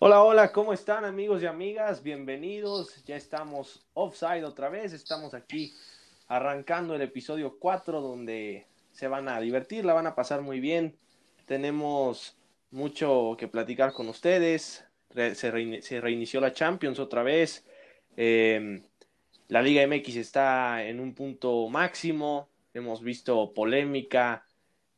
Hola, hola, ¿cómo están amigos y amigas? Bienvenidos, ya estamos offside otra vez, estamos aquí arrancando el episodio 4 donde se van a divertir, la van a pasar muy bien, tenemos mucho que platicar con ustedes, se, reinició la Champions otra vez, em, la Liga MX está en un punto máximo, hemos visto polémica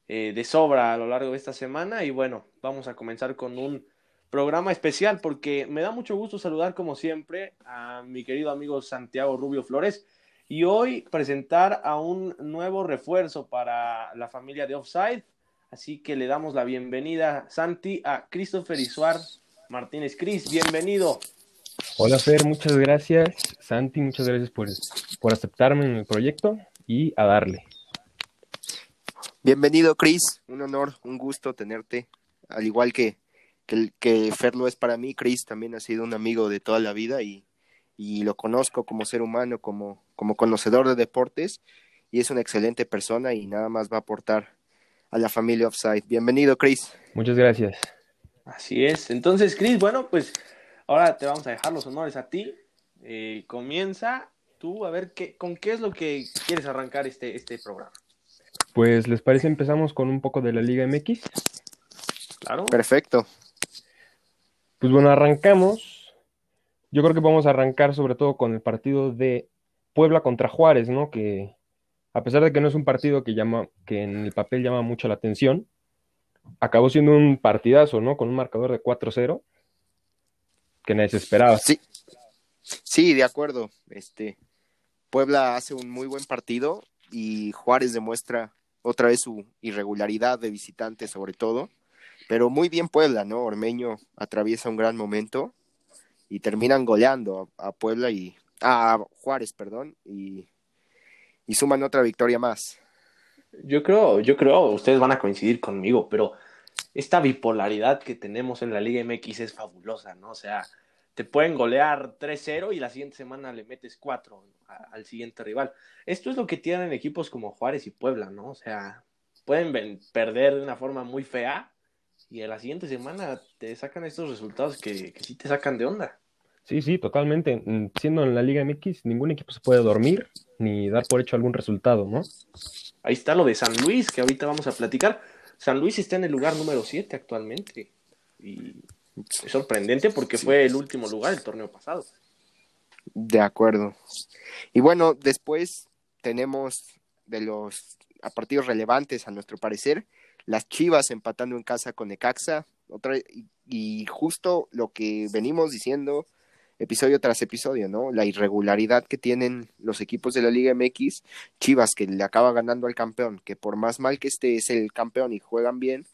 eh, de sobra a lo largo de esta semana y bueno, vamos a comenzar con un programa especial porque me da mucho gusto saludar como siempre a mi querido amigo Santiago Rubio Flores y hoy presentar a un nuevo refuerzo para la familia de Offside. Así que le damos la bienvenida, Santi, a Christopher Isuar Martínez. Cris, bienvenido. Hola Fer, muchas gracias. Santi, muchas gracias por, por aceptarme en el proyecto y a darle. Bienvenido, Cris. Un honor, un gusto tenerte. Al igual que, que, que Fer lo es para mí, Cris también ha sido un amigo de toda la vida y, y lo conozco como ser humano, como, como conocedor de deportes y es una excelente persona y nada más va a aportar a la familia Offside. Bienvenido, Chris. Muchas gracias. Así es. Entonces, Chris, bueno, pues ahora te vamos a dejar los honores a ti. Eh, comienza tú a ver qué, con qué es lo que quieres arrancar este, este programa. Pues, ¿les parece? Empezamos con un poco de la Liga MX. Claro. Perfecto. Pues bueno, arrancamos. Yo creo que vamos a arrancar sobre todo con el partido de Puebla contra Juárez, ¿no? Que a pesar de que no es un partido que llama, que en el papel llama mucho la atención, acabó siendo un partidazo, ¿no? Con un marcador de 4-0 que nadie se esperaba. Sí. Sí, de acuerdo. Este Puebla hace un muy buen partido y Juárez demuestra otra vez su irregularidad de visitante sobre todo, pero muy bien Puebla, ¿no? Ormeño atraviesa un gran momento y terminan goleando a, Puebla y a Juárez, perdón, y, y suman otra victoria más. Yo creo, yo creo, ustedes van a coincidir conmigo, pero esta bipolaridad que tenemos en la Liga MX es fabulosa, ¿no? O sea, te pueden golear 3-0 y la siguiente semana le metes 4 al siguiente rival. Esto es lo que tienen equipos como Juárez y Puebla, ¿no? O sea, pueden perder de una forma muy fea y en la siguiente semana te sacan estos resultados que, que sí te sacan de onda. Sí, sí, totalmente. Mm, siendo en la Liga MX, ningún equipo se puede dormir ni dar por hecho algún resultado, ¿no? Ahí está lo de San Luis, que ahorita vamos a platicar. San Luis está en el lugar número 7 actualmente. Y sorprendente porque fue el último lugar el torneo pasado. De acuerdo. Y bueno, después tenemos de los a partidos relevantes a nuestro parecer, las Chivas empatando en casa con Necaxa, otra y justo lo que venimos diciendo episodio tras episodio, ¿no? La irregularidad que tienen los equipos de la Liga MX, Chivas que le acaba ganando al campeón, que por más mal que esté es el campeón y juegan bien,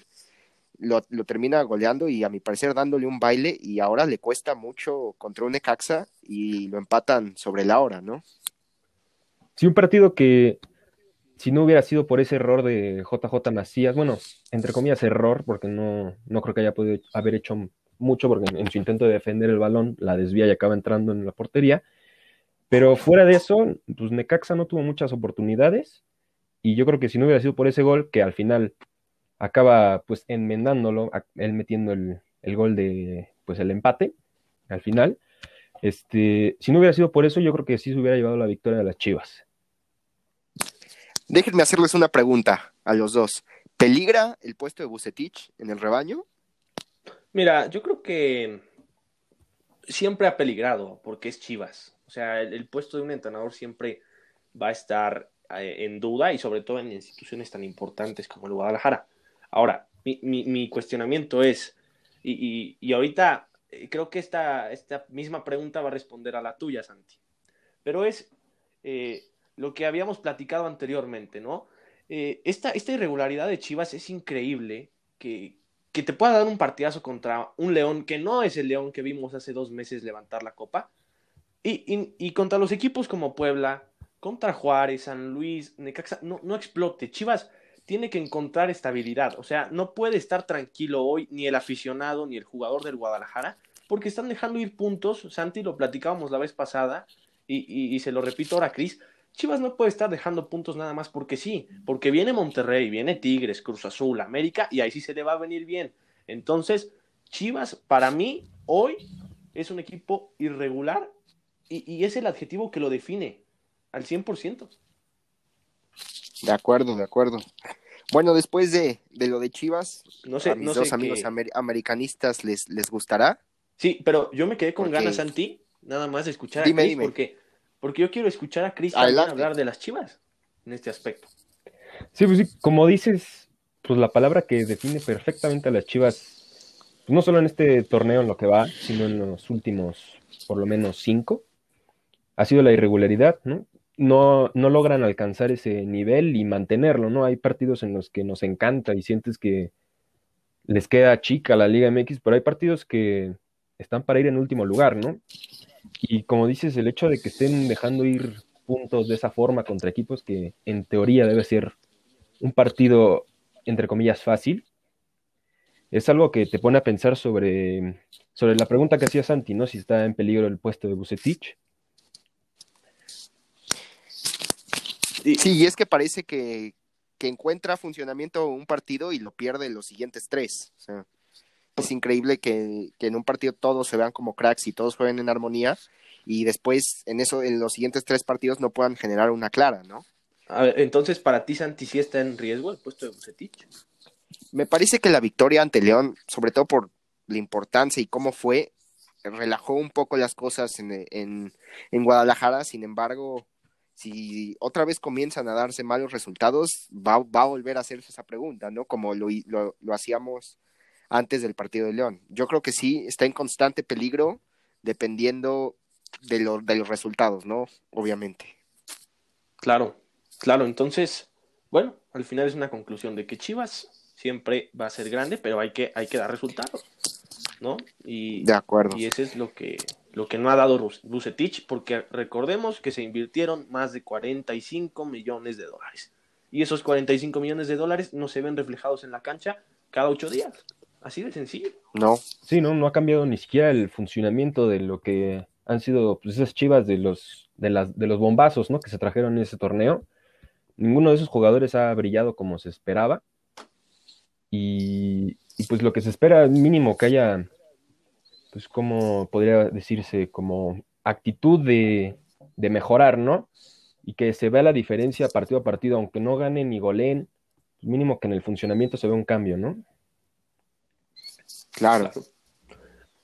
lo, termina goleando y a mi parecer dándole un baile y ahora le cuesta mucho contra un Necaxa y lo empatan sobre la hora, ¿no? Sí, un partido que si no hubiera sido por ese error de JJ Macías, bueno, entre comillas error, porque no, no creo que haya podido haber hecho mucho porque en, su intento de defender el balón la desvía y acaba entrando en la portería. Pero fuera de eso, pues Necaxa no tuvo muchas oportunidades y yo creo que si no hubiera sido por ese gol, que al final acaba pues enmendándolo, él metiendo el, gol de pues el empate al final, este, si no hubiera sido por eso, yo creo que sí se hubiera llevado la victoria de las Chivas. Déjenme hacerles una pregunta a los dos. ¿Peligra el puesto de Bucetich en el rebaño? Mira, yo creo que siempre ha peligrado porque es Chivas. O sea, el, puesto de un entrenador siempre va a estar eh, en duda y sobre todo en instituciones tan importantes como el Guadalajara. Ahora, mi, mi, cuestionamiento es, y, y, ahorita eh, creo que esta, esta misma pregunta va a responder a la tuya, Santi, pero es eh, lo que habíamos platicado anteriormente, ¿no? esta, esta irregularidad de Chivas es increíble que, que te pueda dar un partidazo contra un León que no es el León que vimos hace dos meses levantar la copa. Y, contra los equipos como Puebla, contra Juárez, San Luis, Necaxa, no, no explote. Chivas tiene que encontrar estabilidad. O sea, no puede estar tranquilo hoy ni el aficionado ni el jugador del Guadalajara porque están dejando ir puntos. Santi, lo platicábamos la vez pasada y, y se lo repito ahora, Cris. Chivas no puede estar dejando puntos nada más porque sí, porque viene Monterrey, viene Tigres, Cruz Azul, América, y ahí sí se le va a venir bien. Entonces, Chivas, para mí, hoy es un equipo irregular y, y es el adjetivo que lo define al 100%. De acuerdo, de acuerdo. Bueno, después de, de lo de Chivas, No sé, a mis no dos sé amigos amer- americanistas les, les gustará. Sí, pero yo me quedé con Porque- ganas, Santi, nada más de escuchar Dime, a Chris, dime. porque, porque yo quiero escuchar a Chris hablar de las chivas en este aspecto. Sí, pues sí, como dices, pues la palabra que define perfectamente a las Chivas, pues no solo en este torneo en lo que va, sino en los últimos, por lo menos cinco, ha sido la irregularidad, ¿no? No, no logran alcanzar ese nivel y mantenerlo, ¿no? Hay partidos en los que nos encanta y sientes que les queda chica la Liga MX, pero hay partidos que están para ir en último lugar, ¿no? Y como dices, el hecho de que estén dejando ir puntos de esa forma contra equipos que en teoría debe ser un partido, entre comillas, fácil, es algo que te pone a pensar sobre, sobre la pregunta que hacía Santi, ¿no? Si está en peligro el puesto de Bucetich. Sí, y es que parece que, que encuentra funcionamiento un partido y lo pierde los siguientes tres. O sea, es increíble que, que en un partido todos se vean como cracks y todos jueguen en armonía y después en eso en los siguientes tres partidos no puedan generar una clara, ¿no? A ver, entonces, para ti, Santi, ¿sí está en riesgo el puesto de Bucetich? Me parece que la victoria ante León, sobre todo por la importancia y cómo fue, relajó un poco las cosas en, en, en Guadalajara. Sin embargo, si otra vez comienzan a darse malos resultados, va, va a volver a hacerse esa pregunta, ¿no? Como lo, lo, lo hacíamos antes del partido de León. Yo creo que sí, está en constante peligro dependiendo de, lo, de los resultados, ¿no? Obviamente. Claro, claro. Entonces, bueno, al final es una conclusión de que Chivas siempre va a ser grande, pero hay que, hay que dar resultados, ¿no? Y, De acuerdo. y eso es lo que, lo que no ha dado Bucetich, porque recordemos que se invirtieron más de 45 millones de dólares. Y esos 45 millones de dólares no se ven reflejados en la cancha cada ocho días. Así de sencillo. No, Sí, ¿no? No ha cambiado ni siquiera el funcionamiento de lo que han sido pues, esas chivas de los, de las, de los bombazos, ¿no? Que se trajeron en ese torneo. Ninguno de esos jugadores ha brillado como se esperaba. Y, y, pues lo que se espera mínimo que haya, pues como podría decirse, como actitud de, de mejorar, ¿no? Y que se vea la diferencia partido a partido, aunque no ganen ni goleen, mínimo que en el funcionamiento se vea un cambio, ¿no? claro.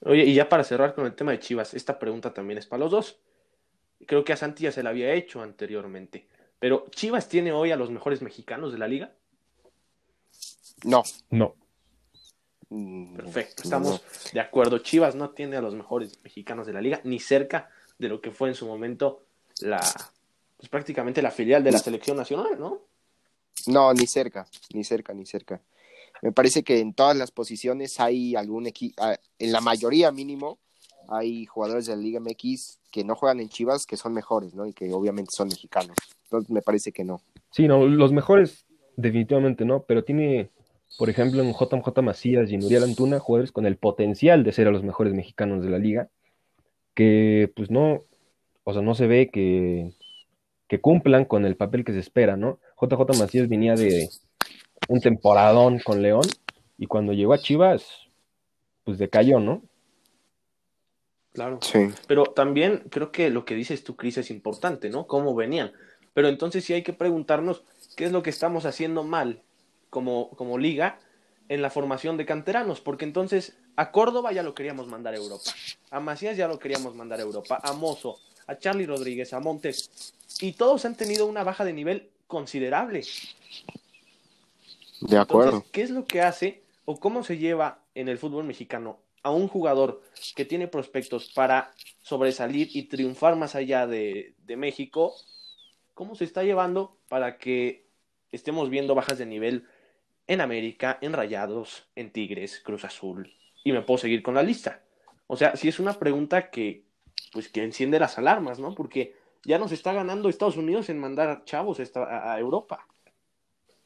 Oye, y ya para cerrar con el tema de Chivas, esta pregunta también es para los dos. Creo que a Santi ya se la había hecho anteriormente. Pero ¿Chivas tiene hoy a los mejores mexicanos de la liga? No. No. Perfecto, no, estamos de acuerdo. Chivas no tiene a los mejores mexicanos de la liga, ni cerca de lo que fue en su momento la, pues prácticamente la filial de la selección nacional, ¿no? No, ni cerca, ni cerca, ni cerca. Me parece que en todas las posiciones hay algún equipo, en la mayoría mínimo, hay jugadores de la Liga MX que no juegan en Chivas que son mejores, ¿no? Y que obviamente son mexicanos. Entonces me parece que no. Sí, no, los mejores definitivamente no, pero tiene, por ejemplo, en JJ Macías y en Uriel Antuna, jugadores con el potencial de ser a los mejores mexicanos de la liga, que pues no, o sea, no se ve que, que cumplan con el papel que se espera, ¿no? JJ Macías venía de un temporadón con León y cuando llegó a Chivas, pues decayó, ¿no? Claro. Sí. Pero también creo que lo que dices tú, Cris, es importante, ¿no? Cómo venían. Pero entonces sí hay que preguntarnos qué es lo que estamos haciendo mal como, como liga en la formación de canteranos, porque entonces a Córdoba ya lo queríamos mandar a Europa, a Macías ya lo queríamos mandar a Europa, a Mozo, a Charlie Rodríguez, a Montes, y todos han tenido una baja de nivel considerable. De acuerdo. Entonces, ¿qué es lo que hace o cómo se lleva en el fútbol mexicano a un jugador que tiene prospectos para sobresalir y triunfar más allá de, de México? ¿Cómo se está llevando para que estemos viendo bajas de nivel en América, en Rayados, en Tigres, Cruz Azul? Y me puedo seguir con la lista. O sea, sí es una pregunta que, pues, que enciende las alarmas, ¿no? Porque ya nos está ganando Estados Unidos en mandar chavos a, a Europa.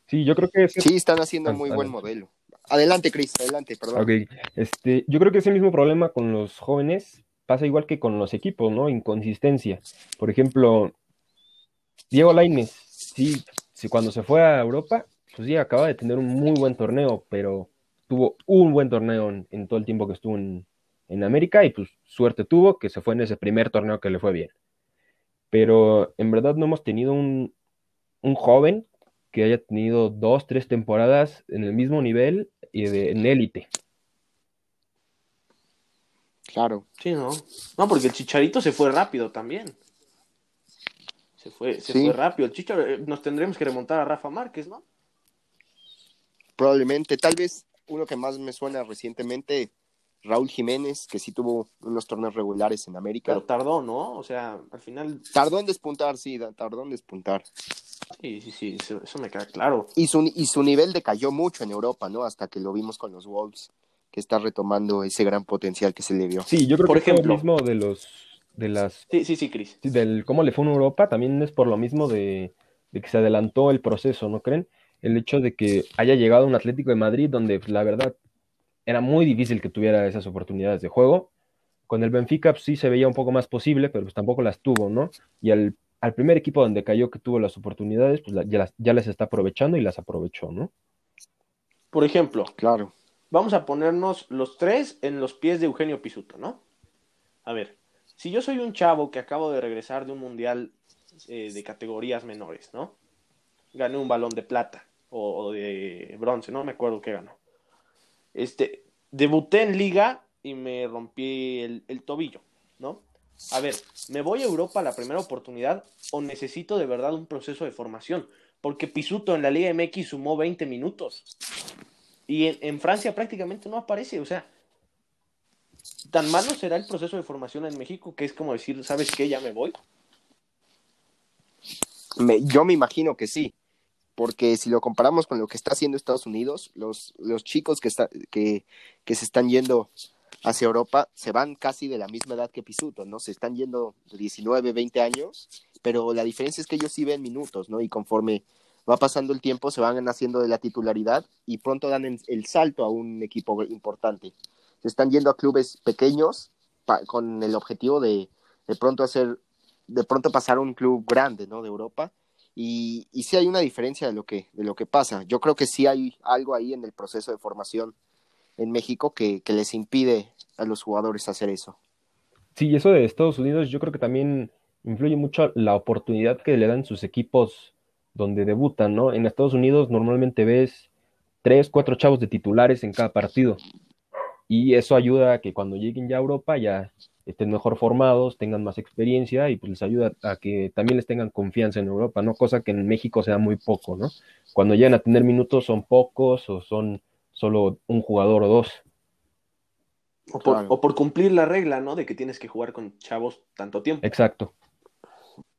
Sí, yo creo que ese, Sí, están haciendo Ah, muy buen adelante. modelo. Adelante, Cris, adelante, perdón. Ok, este, yo creo que ese mismo problema con los jóvenes pasa igual que con los equipos, ¿no? Inconsistencia. Por ejemplo, Diego Lainez, sí, sí, cuando se fue a Europa, pues sí, acaba de tener un muy buen torneo, pero tuvo un buen torneo en, todo el tiempo que estuvo en, América y pues suerte tuvo que se fue en ese primer torneo que le fue bien. Pero en verdad no hemos tenido un, un joven que haya tenido dos, tres temporadas en el mismo nivel y de, en élite. Claro. Sí, ¿no? No, porque el Chicharito se fue rápido también. Se fue, se fue rápido. El Chicharito, eh, nos tendremos que remontar a Rafa Márquez, ¿no? Probablemente, tal vez uno que más me suena recientemente, Raúl Jiménez, que sí tuvo unos torneos regulares en América. Pero tardó, ¿no? O sea, al final. Tardó en despuntar, sí, tardó en despuntar. Sí, sí, sí, eso, me queda claro. Y su, y su nivel decayó mucho en Europa, ¿no? Hasta que lo vimos con los Wolves, que está retomando ese gran potencial que se le vio. Sí, yo creo por que ejemplo, lo mismo de los. De las, sí, sí, sí, Cris. del cómo le fue en Europa, también es por lo mismo de, de que se adelantó el proceso, ¿no creen? El hecho de que haya llegado un Atlético de Madrid donde pues, la verdad era muy difícil que tuviera esas oportunidades de juego. Con el Benfica pues, sí se veía un poco más posible, pero pues tampoco las tuvo, ¿no? Y al, primer equipo donde cayó que tuvo las oportunidades, pues ya, las, ya está aprovechando y las aprovechó, ¿no? Por ejemplo, claro. Vamos a ponernos los tres en los pies de Eugenio Pisuto, ¿no? A ver, si yo soy un chavo que acabo de regresar de un mundial eh, de categorías menores, ¿no? Gané un balón de plata o, de bronce, no me acuerdo qué ganó. Este, debuté en liga y me rompí el, tobillo, ¿no? A ver, ¿me voy a Europa a la primera oportunidad o necesito de verdad un proceso de formación? Porque Pisuto en la Liga MX sumó 20 minutos y en, Francia prácticamente no aparece, o sea, ¿tan malo será el proceso de formación en México que es como decir, ¿sabes qué? Ya me voy. Yo me imagino que sí porque si lo comparamos con lo que está haciendo Estados Unidos, los, los chicos que, está, que, que se están yendo hacia Europa se van casi de la misma edad que Pisuto, ¿no? Se están yendo de 19, 20 años, pero la diferencia es que ellos sí ven minutos, ¿no? Y conforme va pasando el tiempo se van haciendo de la titularidad y pronto dan el salto a un equipo importante. Se están yendo a clubes pequeños con el objetivo de de pronto hacer, de pronto pasar a un club grande, ¿no? De Europa y, y sí hay una diferencia de lo, que, de lo que pasa. Yo creo que sí hay algo ahí en el proceso de formación en México que, les impide a los jugadores hacer eso. Sí, eso de Estados Unidos yo creo que también influye mucho la oportunidad que le dan sus equipos donde debutan, ¿no? En Estados Unidos normalmente ves tres, cuatro chavos de titulares en cada partido. Y eso ayuda a que cuando lleguen ya a Europa ya estén mejor formados, tengan más experiencia y pues les ayuda a que también les tengan confianza en Europa, ¿no? Cosa que en México sea muy poco, ¿no? Cuando llegan a tener minutos son pocos o son solo un jugador o dos. O por, cumplir la regla, ¿no? De que tienes que jugar con chavos tanto tiempo. Exacto.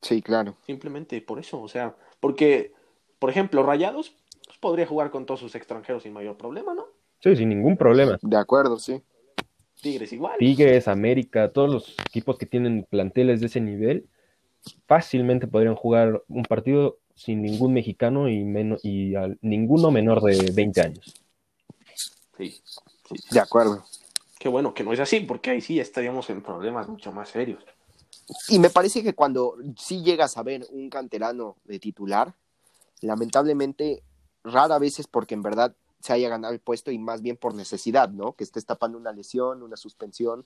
Sí, claro. Simplemente por eso, o sea, porque, por ejemplo, Rayados pues, podría jugar con todos sus extranjeros sin mayor problema, ¿no? Sí, sin ningún problema. De acuerdo, sí. Tigres igual. Tigres, América, todos los equipos que tienen planteles de ese nivel, fácilmente podrían jugar un partido sin ningún mexicano y, menos, y ninguno menor de 20 años. Sí, de acuerdo. Qué bueno que no es así, porque ahí sí estaríamos en problemas mucho más serios. Y me parece que cuando sí llegas a ver un canterano de titular, lamentablemente rara vez es porque en verdad se haya ganado el puesto y más bien por necesidad, ¿no? Que estés tapando una lesión, una suspensión.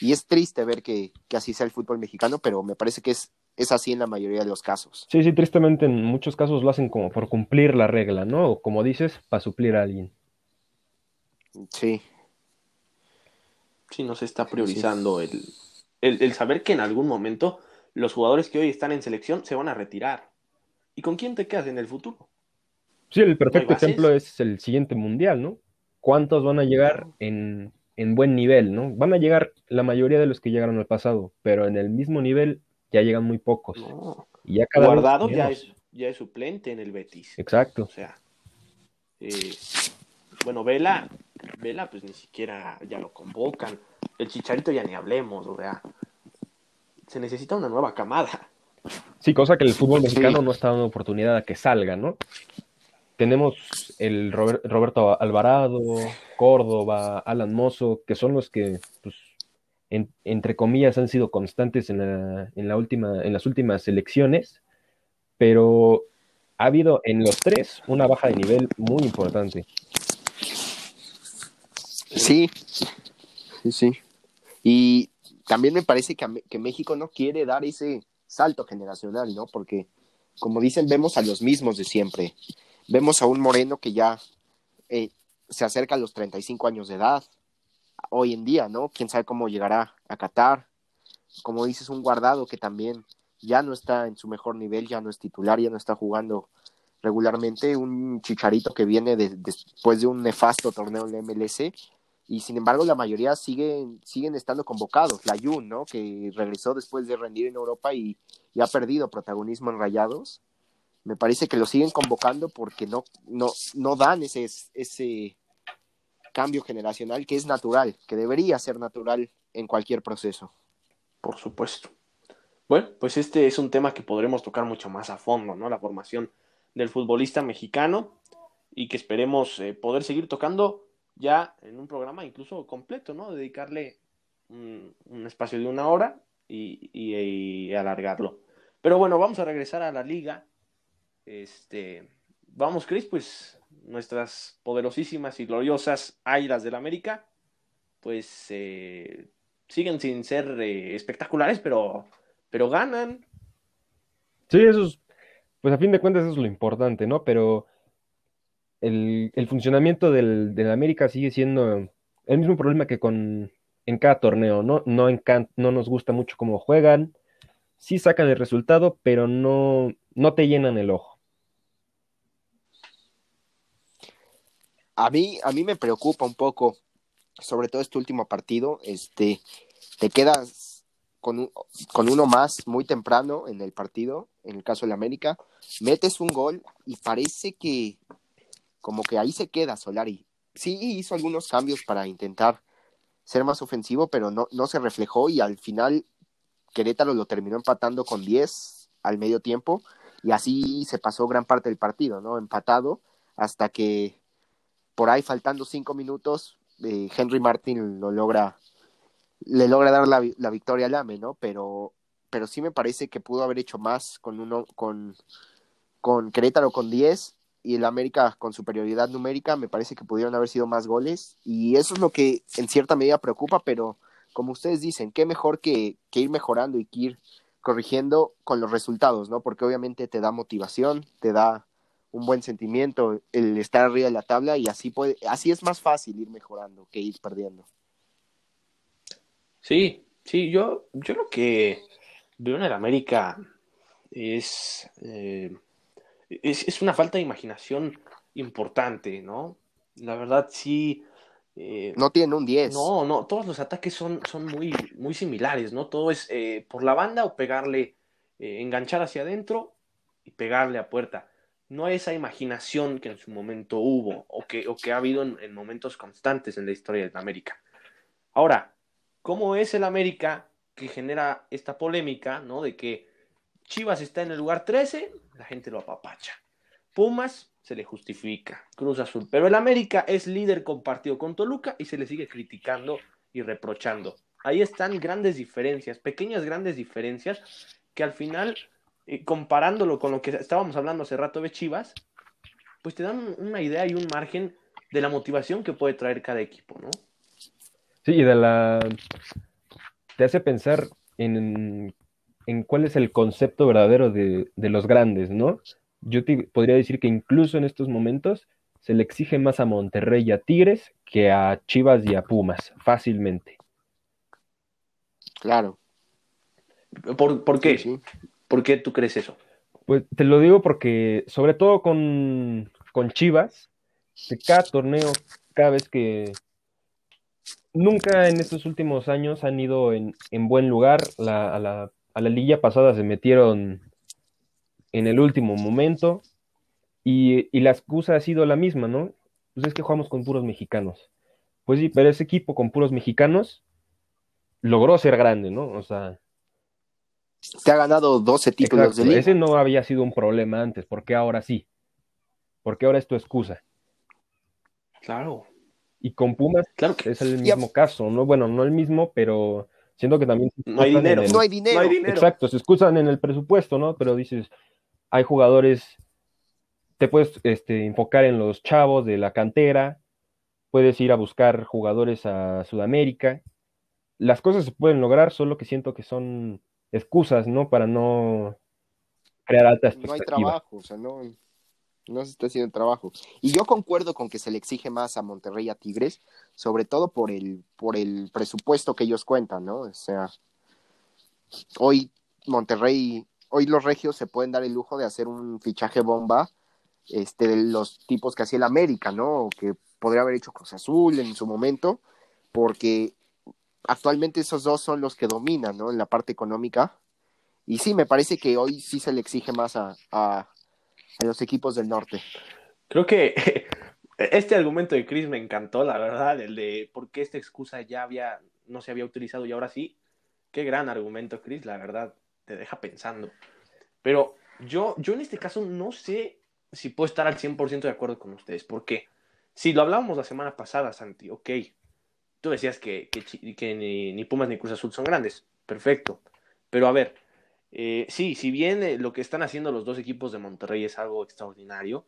Y es triste ver que, así sea el fútbol mexicano, pero me parece que es, es así en la mayoría de los casos. Sí, sí, tristemente en muchos casos lo hacen como por cumplir la regla, ¿no? O como dices, para suplir a alguien. Sí. Sí, no se está priorizando el, el saber que en algún momento los jugadores que hoy están en selección se van a retirar. ¿Y con quién te quedas en el futuro? Sí, el perfecto ejemplo es el siguiente mundial, ¿no? ¿Cuántos van a llegar en, buen nivel, ¿no? Van a llegar la mayoría de los que llegaron al pasado, pero en el mismo nivel ya llegan muy pocos. Y ya cada Guardado ya es, ya es suplente en el Betis. Exacto. O sea, eh, bueno, Vela, Vela pues ni siquiera ya lo convocan. El Chicharito ya ni hablemos, o sea, se necesita una nueva camada. Sí, cosa que el fútbol mexicano no está dando oportunidad a que salga, ¿no? Tenemos el Roberto Alvarado, Córdoba, Alan Mozo, que son los que, pues, entre comillas, han sido constantes en, la, en, la última, en las últimas elecciones, pero ha habido en los tres una baja de nivel muy importante. Sí, sí, sí. Y también me parece que, que México no quiere dar ese salto generacional, ¿no? Porque, como dicen, vemos a los mismos de siempre. Vemos a un Moreno que ya eh, se acerca a los 35 años de edad, hoy en día, ¿no? Quién sabe cómo llegará a Qatar. Como dices, un guardado que también ya no está en su mejor nivel, ya no es titular, ya no está jugando regularmente. Un chicharito que viene después de un nefasto torneo en la MLS. Y sin embargo, la mayoría siguen, siguen estando convocados. La Jun, ¿no? Que regresó después de rendir en Europa y ha perdido protagonismo en Rayados. Me parece que lo siguen convocando porque no, no, no dan ese, ese, cambio generacional que es natural, que debería ser natural en cualquier proceso. Por supuesto. Bueno, pues este es un tema que podremos tocar mucho más a fondo, ¿no? La formación del futbolista mexicano y que esperemos eh, poder seguir tocando ya en un programa incluso completo, ¿no? Dedicarle un, espacio de una hora y, y, alargarlo. Pero bueno, vamos a regresar a la liga. Este, vamos, Chris, pues nuestras poderosísimas y gloriosas Águilas del América, pues eh, siguen sin ser eh, espectaculares, pero, pero ganan. Sí, eso es, pues a fin de cuentas eso es lo importante, ¿no? Pero el, funcionamiento del, del, América sigue siendo el mismo problema que con en cada torneo, ¿no? No, no nos gusta mucho cómo juegan, sí sacan el resultado, pero no, no te llenan el ojo. A mí, a mí me preocupa un poco, sobre todo este último partido, este, te quedas con, con uno más muy temprano en el partido, en el caso de la América, metes un gol y parece que como que ahí se queda Solari. Sí hizo algunos cambios para intentar ser más ofensivo, pero no, no se reflejó y al final Querétaro lo terminó empatando con 10 al medio tiempo y así se pasó gran parte del partido, ¿no? Empatado hasta que por ahí faltando cinco minutos, eh, Henry Martin lo logra, le logra dar la, la, victoria al AME, ¿no? Pero, pero sí me parece que pudo haber hecho más con uno, con, con Querétaro con 10 y el América con superioridad numérica, me parece que pudieron haber sido más goles y eso es lo que en cierta medida preocupa, pero como ustedes dicen, qué mejor que, que ir mejorando y que ir corrigiendo con los resultados, ¿no? Porque obviamente te da motivación, te da un buen sentimiento el estar arriba de la tabla y así puede, así es más fácil ir mejorando que ir perdiendo. Sí, sí, yo, yo lo que veo en el América es, eh, es, es, una falta de imaginación importante, ¿no? La verdad sí. Eh, no tiene un 10. No, no, todos los ataques son, son muy, muy similares, ¿no? Todo es eh, por la banda o pegarle, enganchar hacia adentro y pegarle a puerta no hay esa imaginación que en su momento hubo o que, o que ha habido en, momentos constantes en la historia de América. Ahora, ¿cómo es el América que genera esta polémica, ¿no? De que Chivas está en el lugar 13, la gente lo apapacha. Pumas se le justifica, Cruz Azul. Pero el América es líder compartido con Toluca y se le sigue criticando y reprochando. Ahí están grandes diferencias, pequeñas grandes diferencias que al final comparándolo con lo que estábamos hablando hace rato de Chivas, pues te dan una idea y un margen de la motivación que puede traer cada equipo, ¿no? Sí, y de la... te hace pensar en, en cuál es el concepto verdadero de, de los grandes, ¿no? Yo te podría decir que incluso en estos momentos se le exige más a Monterrey y a Tigres que a Chivas y a Pumas, fácilmente. Claro. ¿Por, por qué? Sí, ¿Por qué tú crees eso? Pues te lo digo porque, sobre todo con, Chivas, de cada torneo, cada vez que nunca en estos últimos años han ido en, buen lugar. a, la, a la liguilla pasada se metieron en el último momento y, y, la excusa ha sido la misma, ¿no? Pues es que jugamos con puros mexicanos. Pues sí, pero ese equipo con puros mexicanos logró ser grande, ¿no? O sea, te ha ganado 12 títulos de liga. Ese no había sido un problema antes, ¿por qué ahora sí? ¿Por qué ahora es tu excusa? Claro. Y con Pumas claro que... es el mismo caso, ¿no? Bueno, no el mismo, pero siento que también... No hay dinero. no hay dinero. Exacto, se excusan en el presupuesto, ¿no? Pero dices, hay jugadores, te puedes este, enfocar en los chavos de la cantera, puedes ir a buscar jugadores a Sudamérica. Las cosas se pueden lograr, solo que siento que son excusas, ¿no? Para no crear alta expectativa. No hay trabajo, o sea, no, no se está haciendo trabajo. Y yo concuerdo con que se le exige más a Monterrey a Tigres, sobre todo por el, por el presupuesto que ellos cuentan, ¿no? O sea, hoy Monterrey, hoy los regios se pueden dar el lujo de hacer un fichaje bomba, este, de los tipos que hacía el América, ¿no? Que podría haber hecho Cruz Azul en su momento, porque actualmente esos dos son los que dominan, ¿no? En la parte económica. Y sí, me parece que hoy sí se le exige más a, a, los equipos del norte. Creo que este argumento de Chris me encantó, la verdad, el de por qué esta excusa ya había, no se había utilizado y ahora sí. Qué gran argumento, Chris, la verdad, te deja pensando. Pero yo, yo en este caso no sé si puedo estar al 100% de acuerdo con ustedes, porque si lo hablábamos la semana pasada, Santi, ok, tú decías que, que, ni, Pumas ni Cruz Azul son grandes, perfecto, pero a ver, eh, sí, si bien eh, lo que están haciendo los dos equipos de Monterrey es algo extraordinario,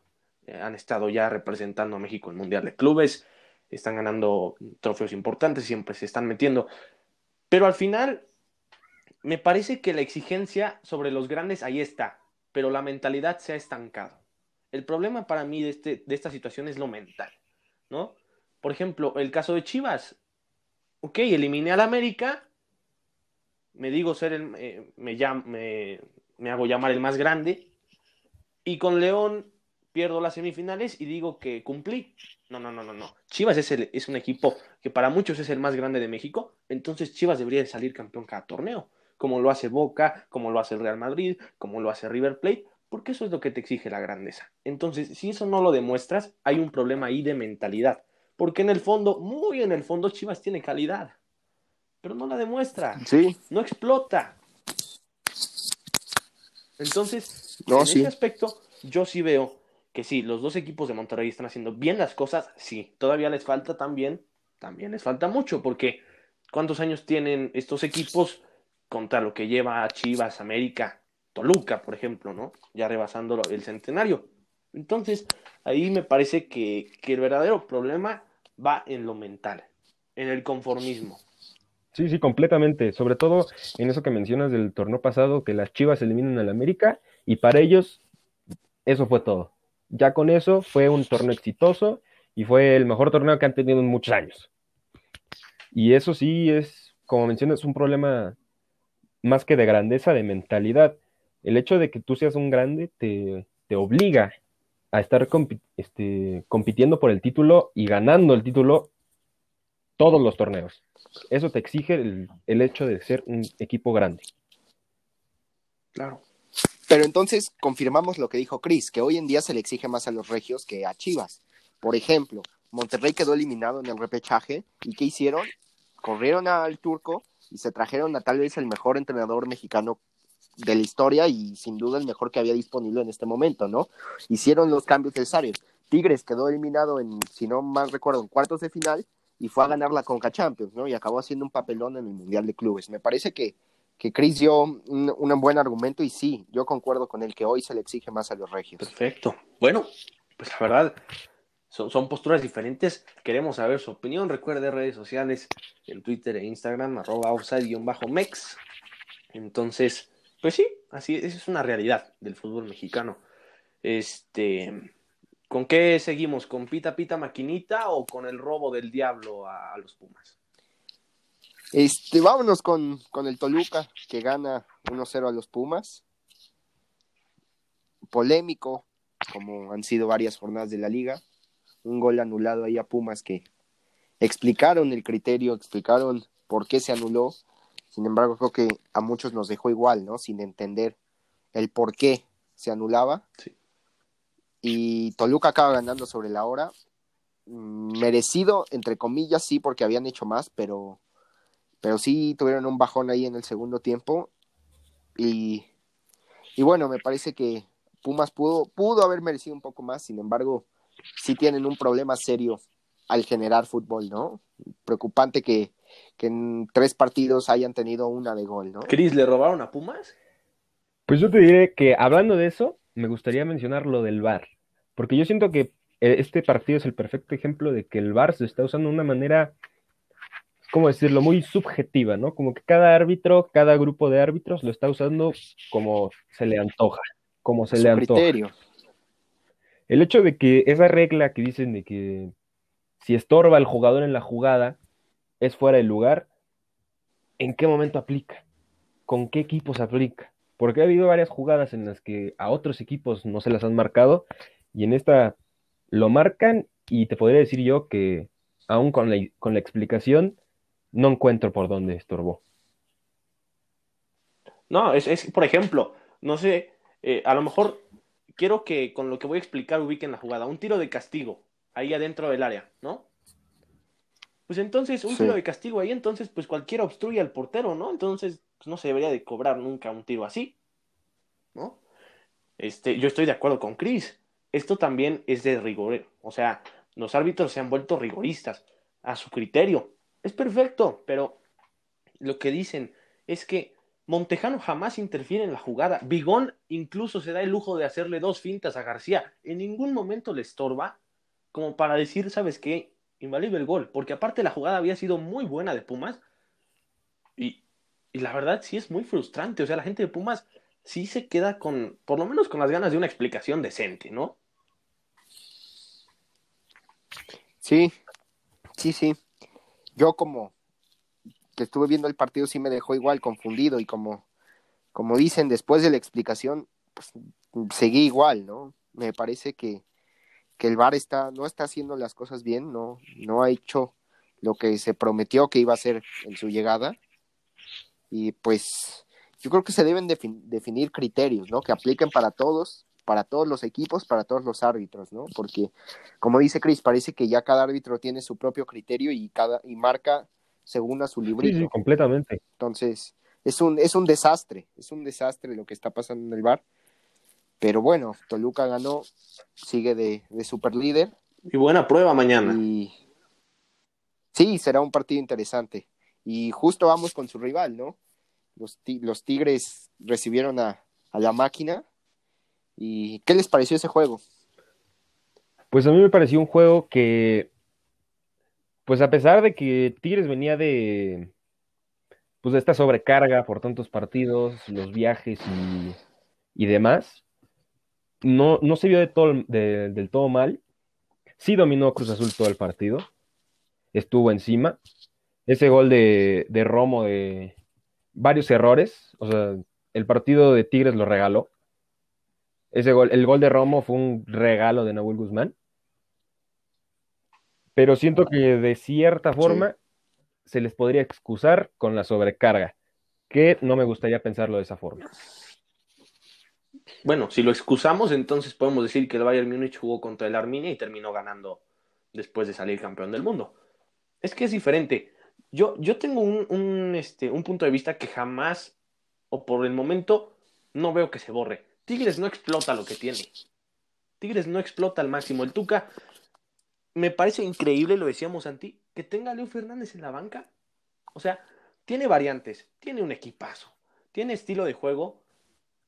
eh, han estado ya representando a México en Mundial de Clubes, están ganando trofeos importantes, siempre se están metiendo, pero al final me parece que la exigencia sobre los grandes ahí está, pero la mentalidad se ha estancado. El problema para mí de, este, de esta situación es lo mental, ¿no? Por ejemplo, el caso de Chivas. Ok, eliminé al América, me digo ser el, eh, me, me, me hago llamar el más grande, y con León pierdo las semifinales y digo que cumplí. No, no, no, no, no. Chivas es, el, es un equipo que para muchos es el más grande de México, entonces Chivas debería salir campeón cada torneo, como lo hace Boca, como lo hace el Real Madrid, como lo hace River Plate, porque eso es lo que te exige la grandeza. Entonces, si eso no lo demuestras, hay un problema ahí de mentalidad, porque en el fondo, muy en el fondo, Chivas tiene calidad, pero no la demuestra, sí. no explota. Entonces, en ese aspecto, yo sí veo que sí, los dos equipos de Monterrey están haciendo bien las cosas, sí, todavía les falta también, también les falta mucho, porque ¿cuántos años tienen estos equipos contra lo que lleva Chivas, América? Toluca, por ejemplo, ¿no? Ya rebasando el centenario. Entonces, ahí me parece que, el verdadero problema va en lo mental, en el conformismo. Sí, sí, completamente. Sobre todo en eso que mencionas del torneo pasado, que las Chivas eliminan al América y para ellos eso fue todo. Ya con eso fue un torneo exitoso y fue el mejor torneo que han tenido en muchos años. Y eso sí es, como mencionas, un problema más que de grandeza, de mentalidad el hecho de que tú seas un grande te, obliga a estar este, compitiendo por el título y ganando el título todos los torneos. Eso te exige el, el hecho de ser un equipo grande. Claro. Pero entonces confirmamos lo que dijo Chris, que hoy en día se le exige más a los regios que a Chivas. Por ejemplo, Monterrey quedó eliminado en el repechaje y ¿qué hicieron? Corrieron al turco y se trajeron a tal vez el mejor entrenador mexicano de la historia y sin duda el mejor que había disponible en este momento, ¿no? Hicieron los cambios necesarios. Tigres quedó eliminado en, si no mal recuerdo, en cuartos de final y fue a ganar la Conca Champions, ¿no? Y acabó haciendo un papelón en el Mundial de Clubes. Me parece que, que Chris dio un, buen argumento y sí, yo concuerdo con él que hoy se le exige más a los regios. Perfecto. Bueno, pues la verdad, son, son, posturas diferentes. Queremos saber su opinión. Recuerde redes sociales en Twitter e Instagram, arroba offside-mex. Entonces, pues sí, así es una realidad del fútbol mexicano. Este, ¿con qué seguimos? ¿Con pita pita maquinita o con el robo del diablo a, los Pumas? Este, vámonos con, con el Toluca, que gana 1-0 a los Pumas. Polémico, como han sido varias jornadas de la liga. Un gol anulado ahí a Pumas que explicaron el criterio, explicaron por qué se anuló sin embargo, creo que a muchos nos dejó igual, ¿no? Sin entender el por qué se anulaba. Sí. Y Toluca acaba ganando sobre la hora. Mm, merecido, entre comillas, sí, porque habían hecho más, pero, pero sí tuvieron un bajón ahí en el segundo tiempo. Y, y bueno, me parece que Pumas pudo, pudo haber merecido un poco más, sin embargo, sí tienen un problema serio al generar fútbol, ¿no? Preocupante que, que en tres partidos hayan tenido una de gol, ¿no? Cris, ¿le robaron a Pumas? Pues yo te diré que hablando de eso, me gustaría mencionar lo del VAR, porque yo siento que eh, este partido es el perfecto ejemplo de que el VAR se está usando de una manera, ¿cómo decirlo?, muy subjetiva, ¿no? Como que cada árbitro, cada grupo de árbitros lo está usando como se le antoja, como se le antoja. Criterio. El hecho de que esa regla que dicen de que si estorba el jugador en la jugada es fuera de lugar, ¿en qué momento aplica? ¿Con qué equipos aplica? Porque ha habido varias jugadas en las que a otros equipos no se las han marcado y en esta lo marcan y te podría decir yo que aún con la, con la explicación no encuentro por dónde estorbó. No, es, por ejemplo, no sé, eh, a lo mejor quiero que con lo que voy a explicar ubiquen la jugada. Un tiro de castigo ahí adentro del área, ¿no? Pues entonces, un tiro de castigo ahí, entonces, pues cualquiera obstruye al portero, ¿no? Entonces, pues no se debería de cobrar nunca un tiro así, ¿no? Este, yo estoy de acuerdo con Chris. Esto también es de rigor, o sea, los árbitros se han vuelto rigoristas a su criterio. Es perfecto, pero lo que dicen es que Montejano jamás interfiere en la jugada. Bigón incluso se da el lujo de hacerle dos fintas a García. En ningún momento le estorba como para decir, ¿sabes qué? Inválido el gol. Porque aparte la jugada había sido muy buena de Pumas. Y, y la verdad sí es muy frustrante. O sea, la gente de Pumas sí se queda con, por lo menos con las ganas de una explicación decente, ¿no? Sí, sí, sí. Yo como que estuve viendo el partido sí me dejó igual confundido y como, como dicen después de la explicación, pues, seguí igual, ¿no? Me parece que, que el VAR está, no está haciendo las cosas bien, no, no ha hecho lo que se prometió que iba a hacer en su llegada. Y pues yo creo que se deben definir criterios, ¿no? Que apliquen para todos, para todos los equipos, para todos los árbitros, ¿no? Porque, como dice Chris, parece que ya cada árbitro tiene su propio criterio y cada y marca según a su librito. Sí, completamente. Entonces, es un, es un desastre, es un desastre lo que está pasando en el bar. Pero bueno, Toluca ganó, sigue de, de super líder. Y buena prueba mañana. Y sí, será un partido interesante. Y justo vamos con su rival, ¿no? Los, los Tigres recibieron a, a la máquina. ¿Y qué les pareció ese juego? Pues a mí me pareció un juego que pues a pesar de que Tigres venía de, pues de esta sobrecarga por tantos partidos, los viajes y, demás, no, no se vio de todo, del todo mal. Sí dominó Cruz Azul todo el partido, estuvo encima. Ese gol de, de Romo de varios errores, o sea, el partido de Tigres lo regaló. Ese gol, el gol de Romo fue un regalo de Nahuel Guzmán. Pero siento que de cierta forma se les podría excusar con la sobrecarga, que no me gustaría pensarlo de esa forma. Bueno, si lo excusamos, entonces podemos decir que el Bayern Múnich jugó contra el Arminia y terminó ganando después de salir campeón del mundo. Es que es diferente. Yo, yo tengo un, este, un punto de vista que jamás, o por el momento, no veo que se borre. Tigres no explota lo que tiene. Tigres no explota al máximo. El Tuca me parece increíble, lo decíamos Santi, que tenga Leo Fernández en la banca. O sea, tiene variantes, tiene un equipazo, tiene estilo de juego,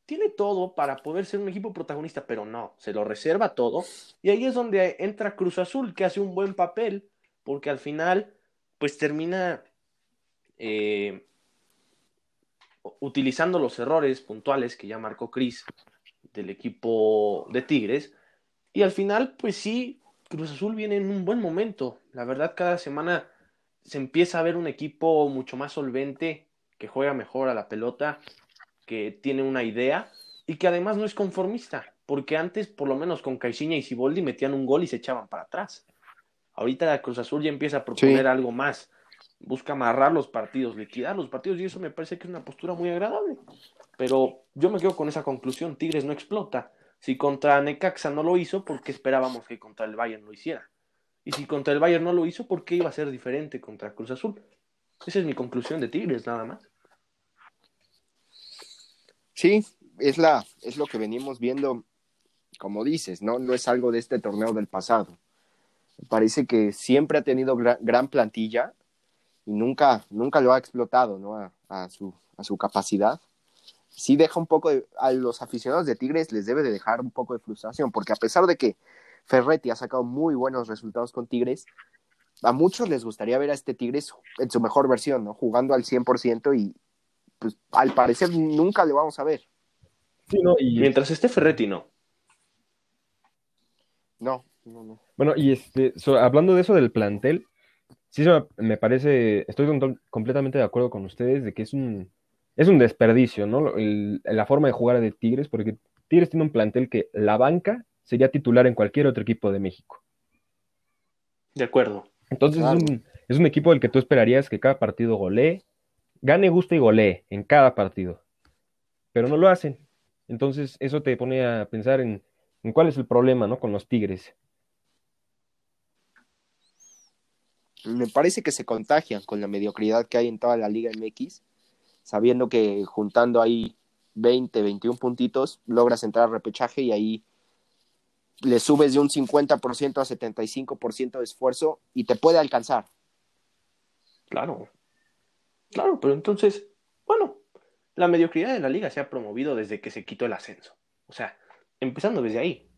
tiene todo para poder ser un equipo protagonista, pero no, se lo reserva todo. Y ahí es donde entra Cruz Azul, que hace un buen papel, porque al final, pues termina eh, utilizando los errores puntuales que ya marcó Cris del equipo de Tigres. Y al final, pues sí, Cruz Azul viene en un buen momento. La verdad, cada semana se empieza a ver un equipo mucho más solvente, que juega mejor a la pelota, que tiene una idea y que además no es conformista, porque antes, por lo menos con Caixinha y Siboldi, metían un gol y se echaban para atrás. Ahorita la Cruz Azul ya empieza a proponer algo más, busca amarrar los partidos, liquidar los partidos y eso me parece que es una postura muy agradable. Pero yo me quedo con esa conclusión, Tigres no explota, si contra Necaxa no lo hizo, ¿por qué esperábamos que contra el Bayern lo hiciera? Y si contra el Bayern no lo hizo, ¿por qué iba a ser diferente contra Cruz Azul? Esa es mi conclusión de Tigres, nada más. Sí, es, la, es lo que venimos viendo, como dices, ¿no? No es algo de este torneo del pasado. Parece que siempre ha tenido gran, plantilla y nunca, nunca lo ha explotado, ¿no? a, su, a su capacidad sí deja un poco de, a los aficionados de Tigres les debe de dejar un poco de frustración, porque a pesar de que Ferretti ha sacado muy buenos resultados con Tigres. A muchos les gustaría ver a este Tigres en su mejor versión, ¿no? Jugando al 100% y pues al parecer nunca le vamos a ver. Sí, no, y... Mientras esté Ferretti, no. No, no, no. Bueno, y este, hablando de eso del plantel, sí me parece, estoy completamente de acuerdo con ustedes de que es un, es un desperdicio, ¿no? la forma de jugar de Tigres, porque Tigres tiene un plantel que la banca sería titular en cualquier otro equipo de México. De acuerdo. Entonces es, un, es, un, equipo del que tú esperarías que cada partido golee, gane, guste y golee en cada partido. Pero no lo hacen. Entonces eso te pone a pensar en, en cuál es el problema, ¿no? Con los Tigres. Me parece que se contagian con la mediocridad que hay en toda la Liga MX, sabiendo que juntando ahí 20, 21 puntitos, logras entrar al repechaje y ahí le subes de un 50% a 75% de esfuerzo y te puede alcanzar. Claro, claro, pero entonces, bueno, la mediocridad de la liga se ha promovido desde que se quitó el ascenso. O sea, empezando desde ahí.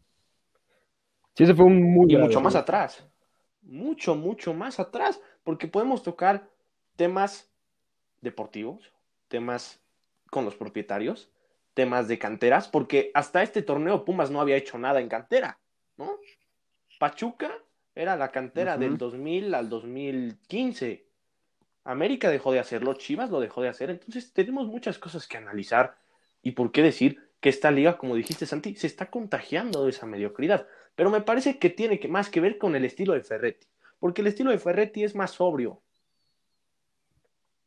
Sí, ese fue un muy... Y mucho más atrás. Mucho, mucho más atrás. Porque podemos tocar temas deportivos, temas con los propietarios, temas de canteras, porque hasta este torneo Pumas no había hecho nada en cantera, ¿no? Pachuca era la cantera del 2000 al 2015. América dejó de hacerlo, Chivas lo dejó de hacer, entonces tenemos muchas cosas que analizar y por qué decir que esta liga, como dijiste Santi, se está contagiando de esa mediocridad, pero me parece que tiene que, más que ver con el estilo de Ferretti, porque el estilo de Ferretti es más sobrio,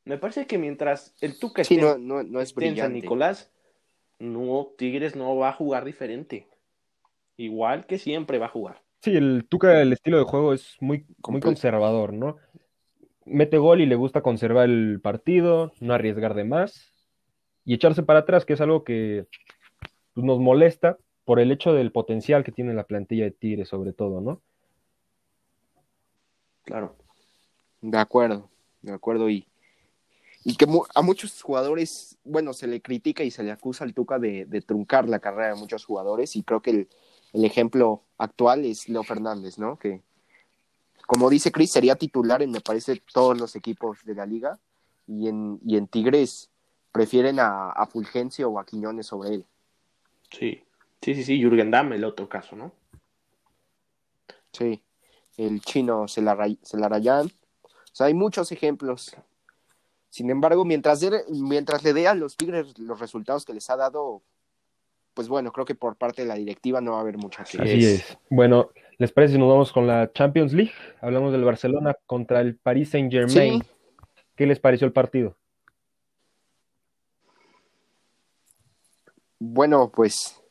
me parece que mientras el Tuca sí, no, no, es brillante. San Nicolás, no, Tigres no va a jugar diferente. Igual que siempre va a jugar. Sí, el Tuca, el estilo de juego es muy, muy conservador, ¿no? Mete gol y le gusta conservar el partido, no arriesgar de más y echarse para atrás, que es algo que pues, nos molesta por el hecho del potencial que tiene la plantilla de Tigres, sobre todo, ¿no? Claro. De acuerdo, de acuerdo. Y y que a muchos jugadores, bueno, se le critica y se le acusa al Tuca de, truncar la carrera de muchos jugadores y creo que el, ejemplo actual es Leo Fernández, ¿no? Que, como dice Chris, sería titular en, me parece, todos los equipos de la liga y en, y en Tigres prefieren a, a Fulgencio o a Quiñones sobre él. Sí, sí, sí, sí, Jürgen Damm, el otro caso, ¿no? Sí, el chino Celarayán. O sea, hay muchos ejemplos sin embargo, mientras, mientras le dé a los Tigres los resultados que les ha dado, pues bueno, creo que por parte de la directiva no va a haber mucha Así es. Bueno, ¿les parece si nos vamos con la Champions League? Hablamos del Barcelona contra el Paris Saint Germain. ¿Qué les pareció el partido? Bueno, pues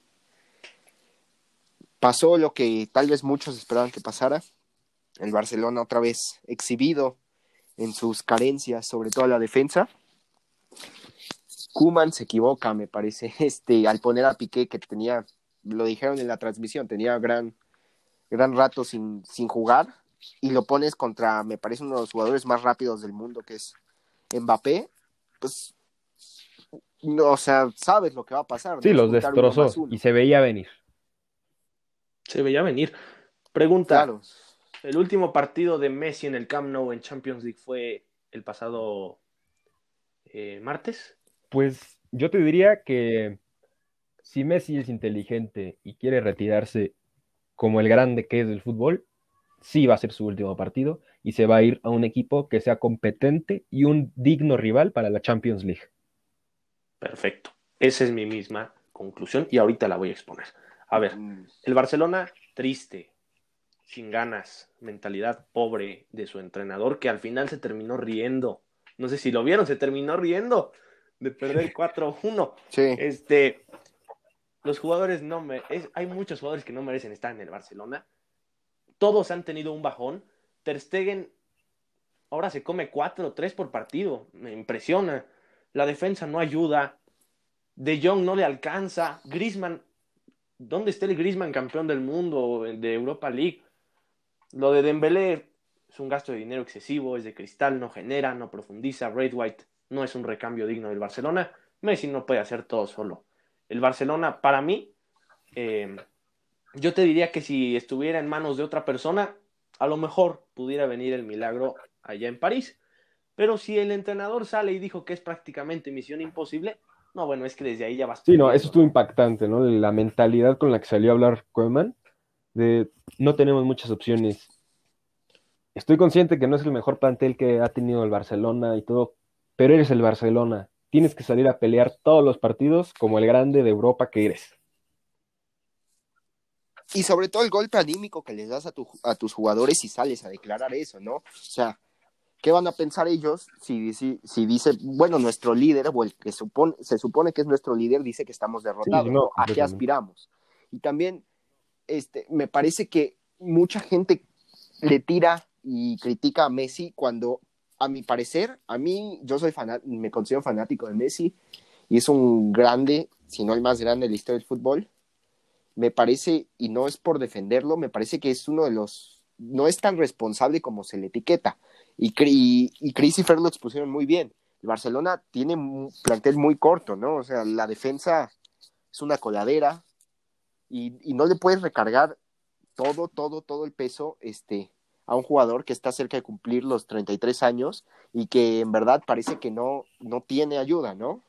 pasó lo que tal vez muchos esperaban que pasara. El Barcelona otra vez exhibido en sus carencias, sobre todo la defensa. Kuman se equivoca, me parece, este, al poner a Piqué, que tenía, lo dijeron en la transmisión, tenía gran, gran rato sin, sin jugar, y lo pones contra, me parece, uno de los jugadores más rápidos del mundo, que es Mbappé, pues, no, o sea, sabes lo que va a pasar. Sí, los destrozó y se veía venir. Se veía venir. Pregunta, el último partido de Messi en el Camp Nou en Champions League fue el pasado eh, martes. Pues yo te diría que si Messi es inteligente y quiere retirarse como el grande que es del fútbol, sí va a ser su último partido y se va a ir a un equipo que sea competente y un digno rival para la Champions League. Perfecto. Esa es mi misma conclusión y ahorita la voy a exponer. A ver, mm. el Barcelona triste, sin ganas, mentalidad pobre de su entrenador, que al final se terminó riendo. No sé si lo vieron, se terminó riendo de perder 4-1. Sí. Este, los jugadores no me, hay muchos jugadores que no merecen estar en el Barcelona. Todos han tenido un bajón. Ter Stegen ahora se come 4 3 por partido. Me impresiona. La defensa no ayuda. De Jong no le alcanza. Griezmann, ¿dónde está el Griezmann campeón del mundo de Europa League? Lo de Dembélé es un gasto de dinero excesivo, es de cristal, no genera, no profundiza. Red White no es un recambio digno del Barcelona. Messi no puede hacer todo solo. El Barcelona, para mí, eh, yo te diría que si estuviera en manos de otra persona, a lo mejor pudiera venir el milagro allá en París. Pero si el entrenador sale y dijo que es prácticamente misión imposible, no, bueno, es que desde ahí ya vas. Sí, no, eso estuvo impactante, ¿no? La mentalidad con la que salió a hablar Koeman, de no tenemos muchas opciones. Estoy consciente que no es el mejor plantel que ha tenido el Barcelona y todo, pero eres el Barcelona. Tienes que salir a pelear todos los partidos como el grande de Europa que eres. Y sobre todo el golpe anímico que les das a, tu, a tus jugadores si sales a declarar eso, ¿no? O sea, ¿qué van a pensar ellos si, si, si dice, bueno, nuestro líder, o el que supone, se supone que es nuestro líder, dice que estamos derrotados, Sí, no, ¿no? ¿A qué aspiramos? Y también, este, me parece que mucha gente le tira y critica a Messi cuando, a mi parecer, a mí, yo soy fanat me considero fanático de Messi y es un grande, si no el más grande de la historia del fútbol. Me parece, y no es por defenderlo, me parece que es uno de los, no es tan responsable como se le etiqueta. Y, y, y Chris y Fer lo expusieron muy bien. El Barcelona tiene un plantel muy corto, ¿no? O sea, la defensa es una coladera y, y no le puedes recargar todo, todo, todo el peso este, a un jugador que está cerca de cumplir los 33 años y que en verdad parece que no, no tiene ayuda, ¿no?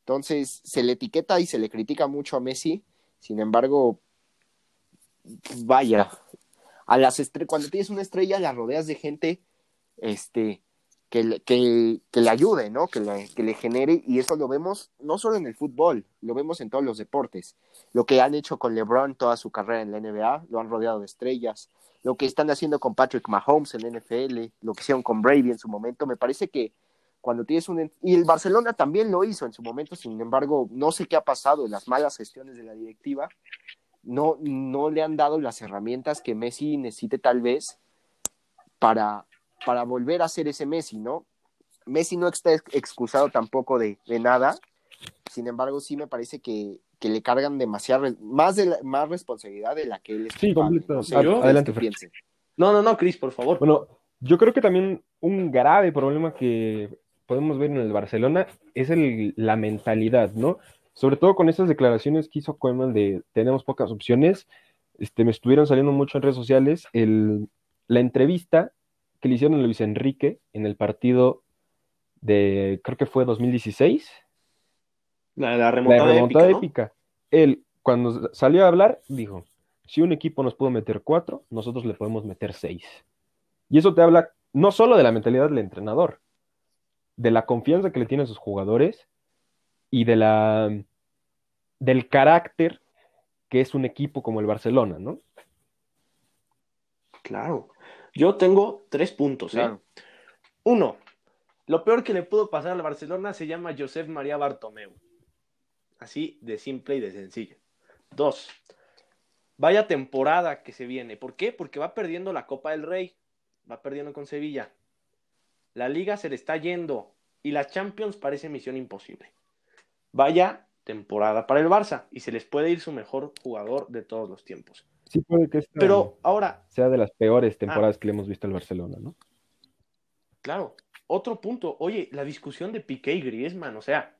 Entonces se le etiqueta y se le critica mucho a Messi, sin embargo, vaya, a las cuando tienes una estrella la rodeas de gente este, que, le- que, que le ayude, ¿no? Que le, que le genere, y eso lo vemos no solo en el fútbol, lo vemos en todos los deportes. Lo que han hecho con LeBron toda su carrera en la NBA, lo han rodeado de estrellas. Lo que están haciendo con Patrick Mahomes en la NFL, lo que hicieron con Brady en su momento, me parece que cuando tienes un... Y el Barcelona también lo hizo en su momento, sin embargo, no sé qué ha pasado en las malas gestiones de la directiva. No, no le han dado las herramientas que Messi necesite tal vez para, para volver a ser ese Messi, ¿no? Messi no está ex- excusado tampoco de, de nada, sin embargo sí me parece que, que le cargan demasiada, más, de la- más responsabilidad de la que él es Sí, completo. No sé, adelante, piensen. No, no, no, Cris, por favor. Bueno, yo creo que también un grave problema que podemos ver en el Barcelona es el, la mentalidad, ¿no? Sobre todo con esas declaraciones que hizo Koeman de tenemos pocas opciones, este, me estuvieron saliendo mucho en redes sociales el, la entrevista que le hicieron a Luis Enrique en el partido de, creo que fue 2016, La, la la remontada, remontada épica, ¿no? épica. Él, cuando salió a hablar, dijo, si un equipo nos pudo meter cuatro, nosotros le podemos meter seis. Y eso te habla no solo de la mentalidad del entrenador, de la confianza que le tienen sus jugadores y de la del carácter que es un equipo como el Barcelona, ¿no? Claro. Yo tengo tres puntos, ¿eh? Claro. Uno, lo peor que le pudo pasar al Barcelona se llama Josep María Bartomeu. Así de simple y de sencillo. Dos, vaya temporada que se viene. ¿Por qué? Porque va perdiendo la Copa del Rey. Va perdiendo con Sevilla. La liga se le está yendo y la Champions parece misión imposible. Vaya temporada para el Barça y se les puede ir su mejor jugador de todos los tiempos. Sí puede que esta Pero ahora, sea de las peores temporadas que le hemos visto al Barcelona, ¿no? Claro, otro punto. Oye, la discusión de Piqué y Griezmann, o sea,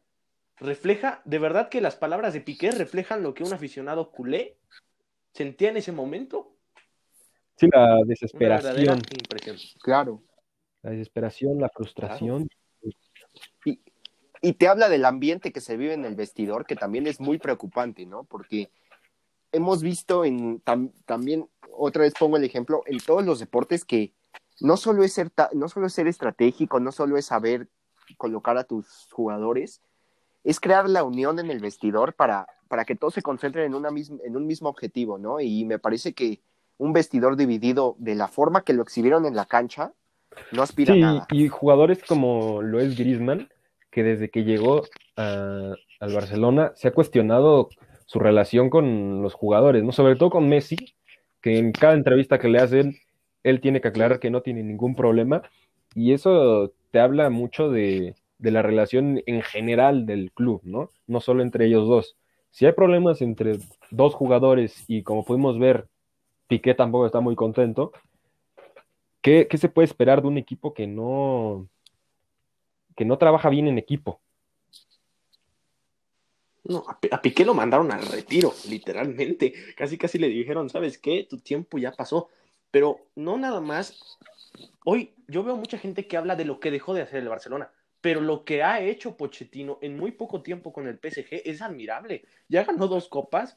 refleja, de verdad que las palabras de Piqué reflejan lo que un aficionado culé sentía en ese momento. Sí, la desesperación, impresión. Claro. la desesperación, la frustración. Y, y te habla del ambiente que se vive en el vestidor, que también es muy preocupante, ¿no? Porque hemos visto en tam- también, otra vez pongo el ejemplo, en todos los deportes que no solo es ser, ta- no solo es ser estratégico, no solo es saber colocar a tus jugadores, es crear la unión en el vestidor para, para que todos se concentren en, una misma, en un mismo objetivo, ¿no? Y me parece que un vestidor dividido de la forma que lo exhibieron en la cancha no aspira Sí, a nada. y jugadores como lo es Griezmann, que desde que llegó a- al Barcelona se ha cuestionado su relación con los jugadores, ¿no? Sobre todo con Messi, que en cada entrevista que le hacen, él tiene que aclarar que no tiene ningún problema, y eso te habla mucho de, de la relación en general del club, ¿no? No solo entre ellos dos. Si hay problemas entre dos jugadores y como pudimos ver, Piqué tampoco está muy contento, ¿Qué, qué se puede esperar de un equipo que no, que no trabaja bien en equipo? No, a, Piqué lo mandaron al retiro, literalmente. Casi, casi le dijeron, ¿sabes qué? Tu tiempo ya pasó. Pero no nada más. Hoy yo veo mucha gente que habla de lo que dejó de hacer el Barcelona. Pero lo que ha hecho Pochettino en muy poco tiempo con el PSG es admirable. Ya ganó dos copas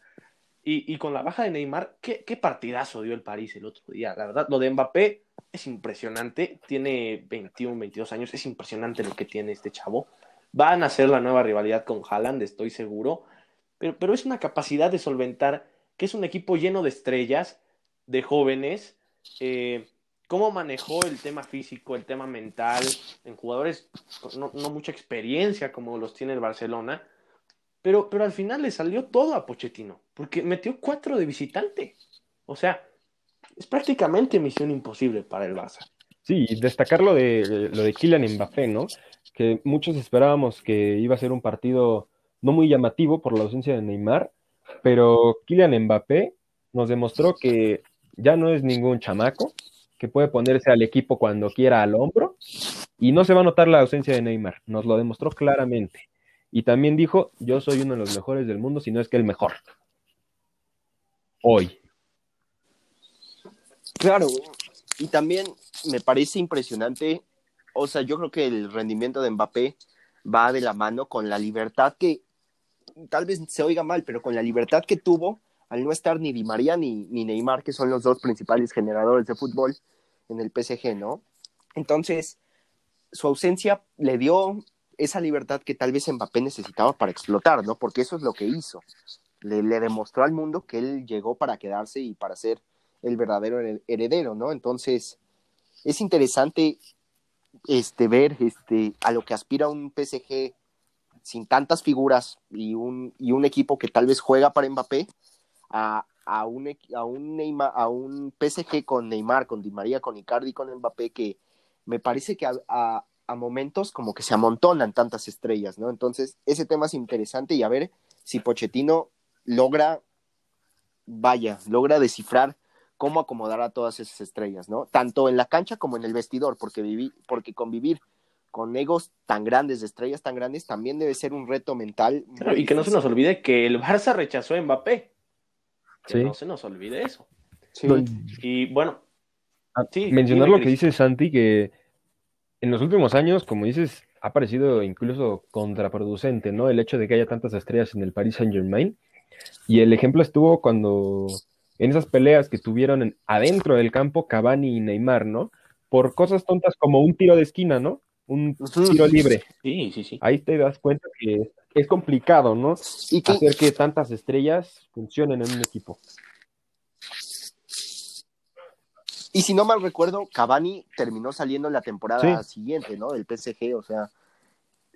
y, con la baja de Neymar, ¿qué, ¿qué, partidazo dio el París el otro día. La verdad, lo de Mbappé es impresionante. Tiene 21, 22 años. Es impresionante lo que tiene este chavo. Van a ser la nueva rivalidad con Haaland, estoy seguro. Pero, pero es una capacidad de solventar que es un equipo lleno de estrellas, de jóvenes. Eh, cómo manejó el tema físico, el tema mental, en jugadores no, no, mucha experiencia como los tiene el Barcelona, pero, pero al final le salió todo a Pochettino, porque metió cuatro de visitante. O sea, es prácticamente misión imposible para el Barça. Sí, destacar lo de, lo de Kylian Mbappé, ¿no? Que muchos esperábamos que iba a ser un partido no muy llamativo por la ausencia de Neymar, pero Kylian Mbappé nos demostró que ya no es ningún chamaco, que puede ponerse al equipo cuando quiera al hombro y no se va a notar la ausencia de Neymar, nos lo demostró claramente. Y también dijo, yo soy uno de los mejores del mundo, si no es que el mejor. Hoy. Claro, y también me parece impresionante, o sea, yo creo que el rendimiento de Mbappé va de la mano con la libertad que, tal vez se oiga mal, pero con la libertad que tuvo al no estar ni Di María ni, ni Neymar, que son los dos principales generadores de fútbol en el PSG, ¿no? Entonces, su ausencia le dio esa libertad que tal vez Mbappé necesitaba para explotar, ¿no? Porque eso es lo que hizo. Le, le demostró al mundo que él llegó para quedarse y para ser el verdadero heredero, ¿no? Entonces, es interesante este, ver este, a lo que aspira un PSG sin tantas figuras y un, y un equipo que tal vez juega para Mbappé a, a, un, a, un Neymar, a un PSG con Neymar, con Di María, con Icardi, con Mbappé, que me parece que a, a, a momentos como que se amontonan tantas estrellas, ¿no? Entonces, ese tema es interesante y a ver si Pochettino logra, vaya, logra descifrar cómo acomodar a todas esas estrellas, ¿no? Tanto en la cancha como en el vestidor, porque, viví, porque convivir con egos tan grandes, de estrellas tan grandes, también debe ser un reto mental. y que no se nos olvide que el Barça rechazó a Mbappé. Que no se nos olvide eso. Sí. Y bueno, ah, mencionar lo que dice Santi, que en los últimos años, como dices, ha parecido incluso contraproducente, ¿no? El hecho de que haya tantas estrellas en el Paris Saint Germain. Y el ejemplo estuvo cuando en esas peleas que tuvieron adentro del campo Cavani y Neymar, ¿no? Por cosas tontas como un tiro de esquina, ¿no? Un tiro libre. Sí, sí, sí. Ahí te das cuenta que es complicado, ¿no? Y Hacer que tantas estrellas funcionen en un equipo. Y si no mal recuerdo, Cavani terminó saliendo en la temporada siguiente, ¿no? Del PSG, o sea,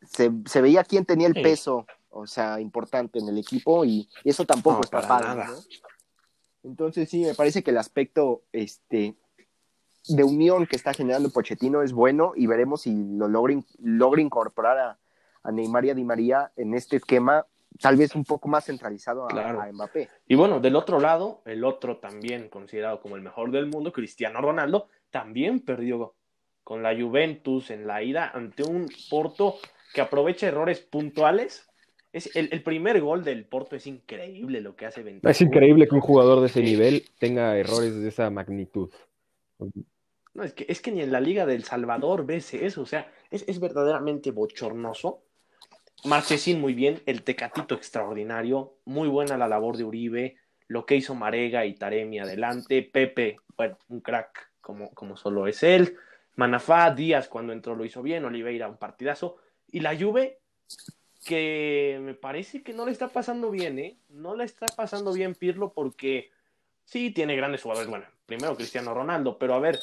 se, veía quién tenía el peso, o sea, importante en el equipo y, eso tampoco está padre, ¿no? Entonces sí, me parece que el aspecto este, de unión que está generando Pochettino es bueno y veremos si lo logra, logra incorporar a, a, Neymar y a Di María en este esquema tal vez un poco más centralizado a, Mbappé. Y bueno, del otro lado, el otro también considerado como el mejor del mundo, Cristiano Ronaldo, también perdió con la Juventus en la ida ante un Porto que aprovecha errores puntuales es el, primer gol del Porto es increíble lo que hace Bentancur. Es increíble que un jugador de ese nivel tenga errores de esa magnitud. No, es que, es que ni en la Liga del Salvador ves eso, o sea, es, verdaderamente bochornoso. Marchesín muy bien, el Tecatito extraordinario, muy buena la labor de Uribe, lo que hizo Marega y Taremi adelante, Pepe, bueno, un crack como, como solo es él, Manafá, Díaz cuando entró lo hizo bien, Oliveira un partidazo, y la Juve que me parece que no le está pasando bien, ¿eh? No le está pasando bien Pirlo porque sí tiene grandes jugadores. Bueno, primero Cristiano Ronaldo, pero a ver,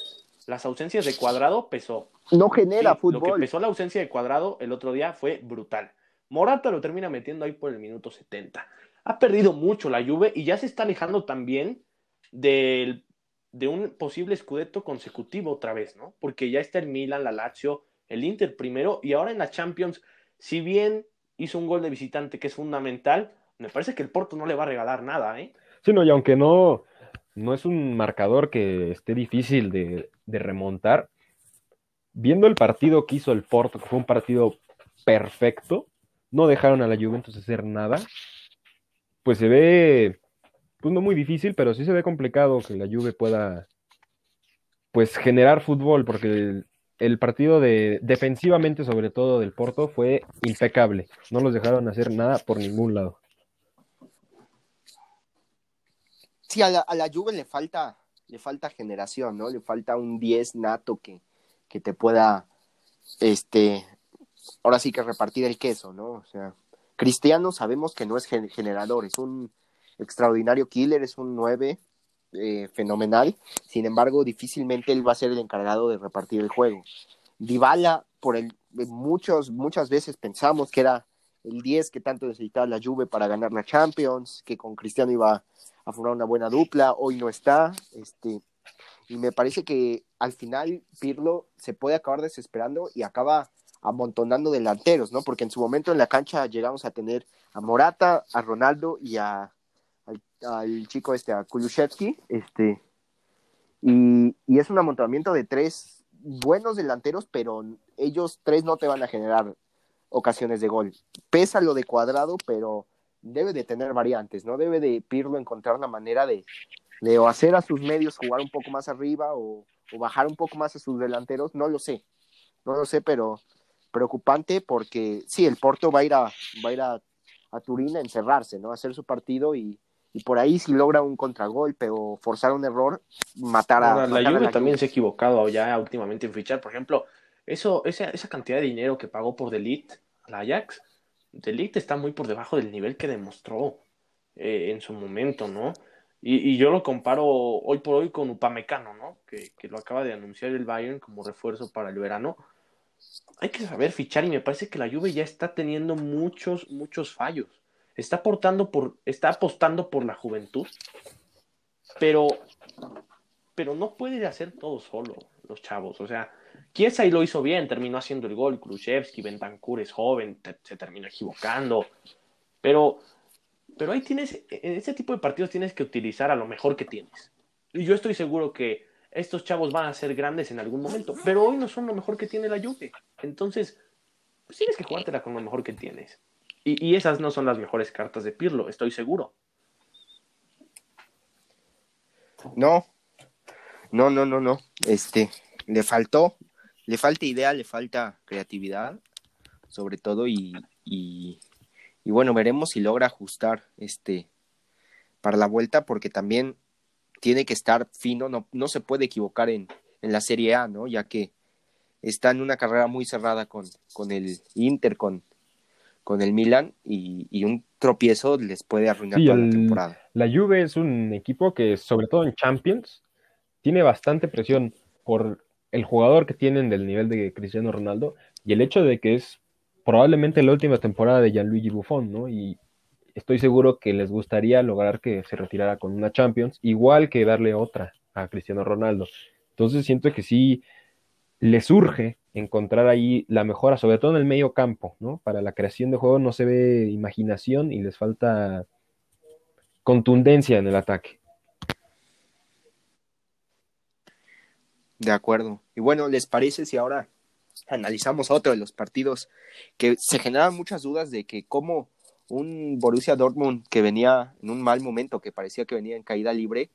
las ausencias de cuadrado pesó. No genera fútbol. Lo que pesó la ausencia de cuadrado el otro día fue brutal. Morata lo termina metiendo ahí por el minuto 70. Ha perdido mucho la Juve y ya se está alejando también del, de un posible escudeto consecutivo otra vez, ¿no? Porque ya está el Milan, la Lazio, el Inter primero y ahora en la Champions, si bien hizo un gol de visitante que es fundamental, me parece que el Porto no le va a regalar nada, ¿eh? Sí, no, y aunque no, no es un marcador que esté difícil de, remontar, viendo el partido que hizo el Porto, que fue un partido perfecto, no dejaron a la Juventus hacer nada, pues se ve, pues no muy difícil, pero sí se ve complicado que la Juve pueda, pues generar fútbol, porque el, partido de defensivamente, sobre todo del Porto, fue impecable. No los dejaron hacer nada por ningún lado. Sí, a la, a la Juve le falta, le falta generación, ¿no? Le falta un 10 nato que, que te pueda, este, ahora sí que repartir el queso, ¿no? O sea, Cristiano sabemos que no es generador, es un extraordinario killer, es un 9 eh, fenomenal, sin embargo, difícilmente él va a ser el encargado de repartir el juego. Dybala, por el, muchos, muchas veces pensamos que era el 10 que tanto necesitaba la Juve para ganar la Champions, que con Cristiano iba a formar una buena dupla, hoy no está, este, y me parece que al final Pirlo se puede acabar desesperando y acaba amontonando delanteros, ¿no? Porque en su momento en la cancha llegamos a tener a Morata, a Ronaldo y a al, chico este, a Kulusevski, este, y, y es un amontonamiento de tres buenos delanteros, pero ellos tres no te van a generar ocasiones de gol. Pesa lo de cuadrado, pero debe de tener variantes, ¿no? Debe de Pirlo encontrar una manera de, de hacer a sus medios jugar un poco más arriba o, o, bajar un poco más a sus delanteros, no lo sé, no lo sé, pero preocupante porque sí, el Porto va a ir a, va a, ir a, a Turín a encerrarse, ¿no? A hacer su partido y, y por ahí si logra un contragolpe o forzar un error, matar a... la Juve también se ha equivocado ya últimamente en fichar, por ejemplo, eso, esa, esa cantidad de dinero que pagó por Delit, la Ajax, Delit está muy por debajo del nivel que demostró eh, en su momento, ¿no? Y, y, yo lo comparo hoy por hoy con Upamecano, ¿no? Que, que lo acaba de anunciar el Bayern como refuerzo para el verano. Hay que saber fichar y me parece que la Juve ya está teniendo muchos, muchos fallos está aportando por, está apostando por la juventud, pero, pero no puede hacer todo solo los chavos. O sea, Kiesa lo hizo bien, terminó haciendo el gol, Khrushchevsky, Bentancur es joven, se terminó equivocando, pero, pero ahí tienes, en este tipo de partidos tienes que utilizar a lo mejor que tienes. Y yo estoy seguro que estos chavos van a ser grandes en algún momento, pero hoy no son lo mejor que tiene la Juve. Entonces, pues tienes que jugártela con lo mejor que tienes. Y, esas no son las mejores cartas de Pirlo, estoy seguro. No, no, no, no, no. Este, le faltó, le falta idea, le falta creatividad, sobre todo, y, y, y bueno, veremos si logra ajustar este para la vuelta, porque también tiene que estar fino, no, no se puede equivocar en, en la Serie A, ¿no? Ya que está en una carrera muy cerrada con, con el Inter, con, con el Milan y, y un tropiezo les puede arruinar sí, toda el, la temporada. La Juve es un equipo que, sobre todo en Champions, tiene bastante presión por el jugador que tienen del nivel de Cristiano Ronaldo y el hecho de que es probablemente la última temporada de Gianluigi Buffon, ¿no? Y estoy seguro que les gustaría lograr que se retirara con una Champions, igual que darle otra a Cristiano Ronaldo. Entonces siento que sí les urge encontrar ahí la mejora, sobre todo en el medio campo, ¿no? Para la creación de juego no se ve imaginación y les falta contundencia en el ataque. De acuerdo. Y bueno, ¿les parece si ahora analizamos otro de los partidos que se generan muchas dudas de que cómo un Borussia Dortmund que venía en un mal momento, que parecía que venía en caída libre,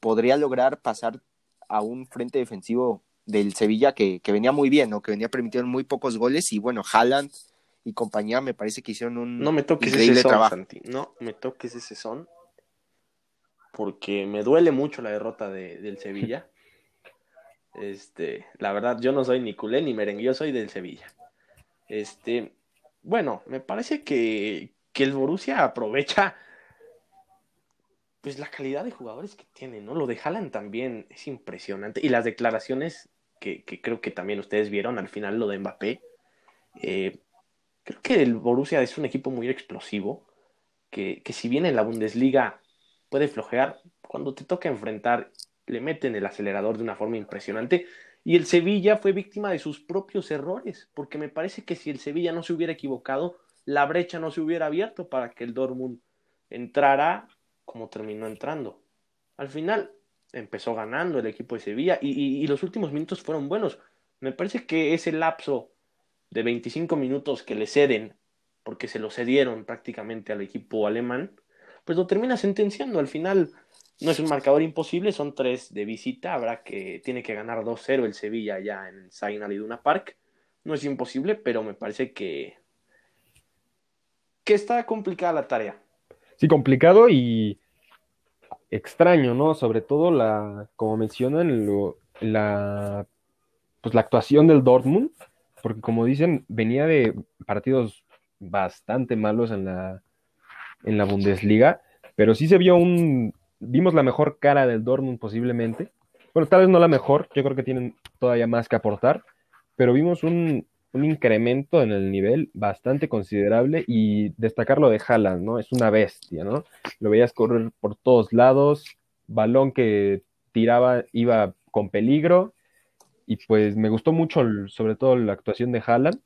podría lograr pasar a un frente defensivo del Sevilla que, que, venía muy bien, ¿no? Que venía permitiendo muy pocos goles y bueno, Haaland y compañía me parece que hicieron un no me toques increíble ese son, trabajo. Santi. No me toques ese son porque me duele mucho la derrota de, del Sevilla. Este, la verdad, yo no soy ni culé ni merengue, yo soy del Sevilla. Este, bueno, me parece que, que el Borussia aprovecha pues la calidad de jugadores que tiene, ¿no? Lo de Haaland también es impresionante. Y las declaraciones que, creo que también ustedes vieron al final, lo de Mbappé. Eh, creo que el Borussia es un equipo muy explosivo, que, que si bien en la Bundesliga puede flojear, cuando te toca enfrentar, le meten el acelerador de una forma impresionante. Y el Sevilla fue víctima de sus propios errores, porque me parece que si el Sevilla no se hubiera equivocado, la brecha no se hubiera abierto para que el Dortmund entrara como terminó entrando. Al final empezó ganando el equipo de Sevilla y, los últimos minutos fueron buenos. Me parece que ese lapso de 25 minutos que le ceden porque se lo cedieron prácticamente al equipo alemán, pues lo termina sentenciando. Al final no es un marcador imposible, son tres de visita, habrá que, tiene que ganar 2-0 el Sevilla ya en Zainal Iduna Park. No es imposible, pero me parece que, que está complicada la tarea. Sí, complicado y extraño, ¿no? Sobre todo la, como mencionan, la, pues la actuación del Dortmund, porque como dicen, venía de partidos bastante malos en la, en la Bundesliga, pero sí se vio un, vimos la mejor cara del Dortmund posiblemente. Bueno, tal vez no la mejor, yo creo que tienen todavía más que aportar, pero vimos un, un incremento en el nivel bastante considerable y destacar lo de Haaland, ¿no? Es una bestia, ¿no? Lo veías correr por todos lados, balón que tiraba iba con peligro y pues me gustó mucho sobre todo la actuación de Haaland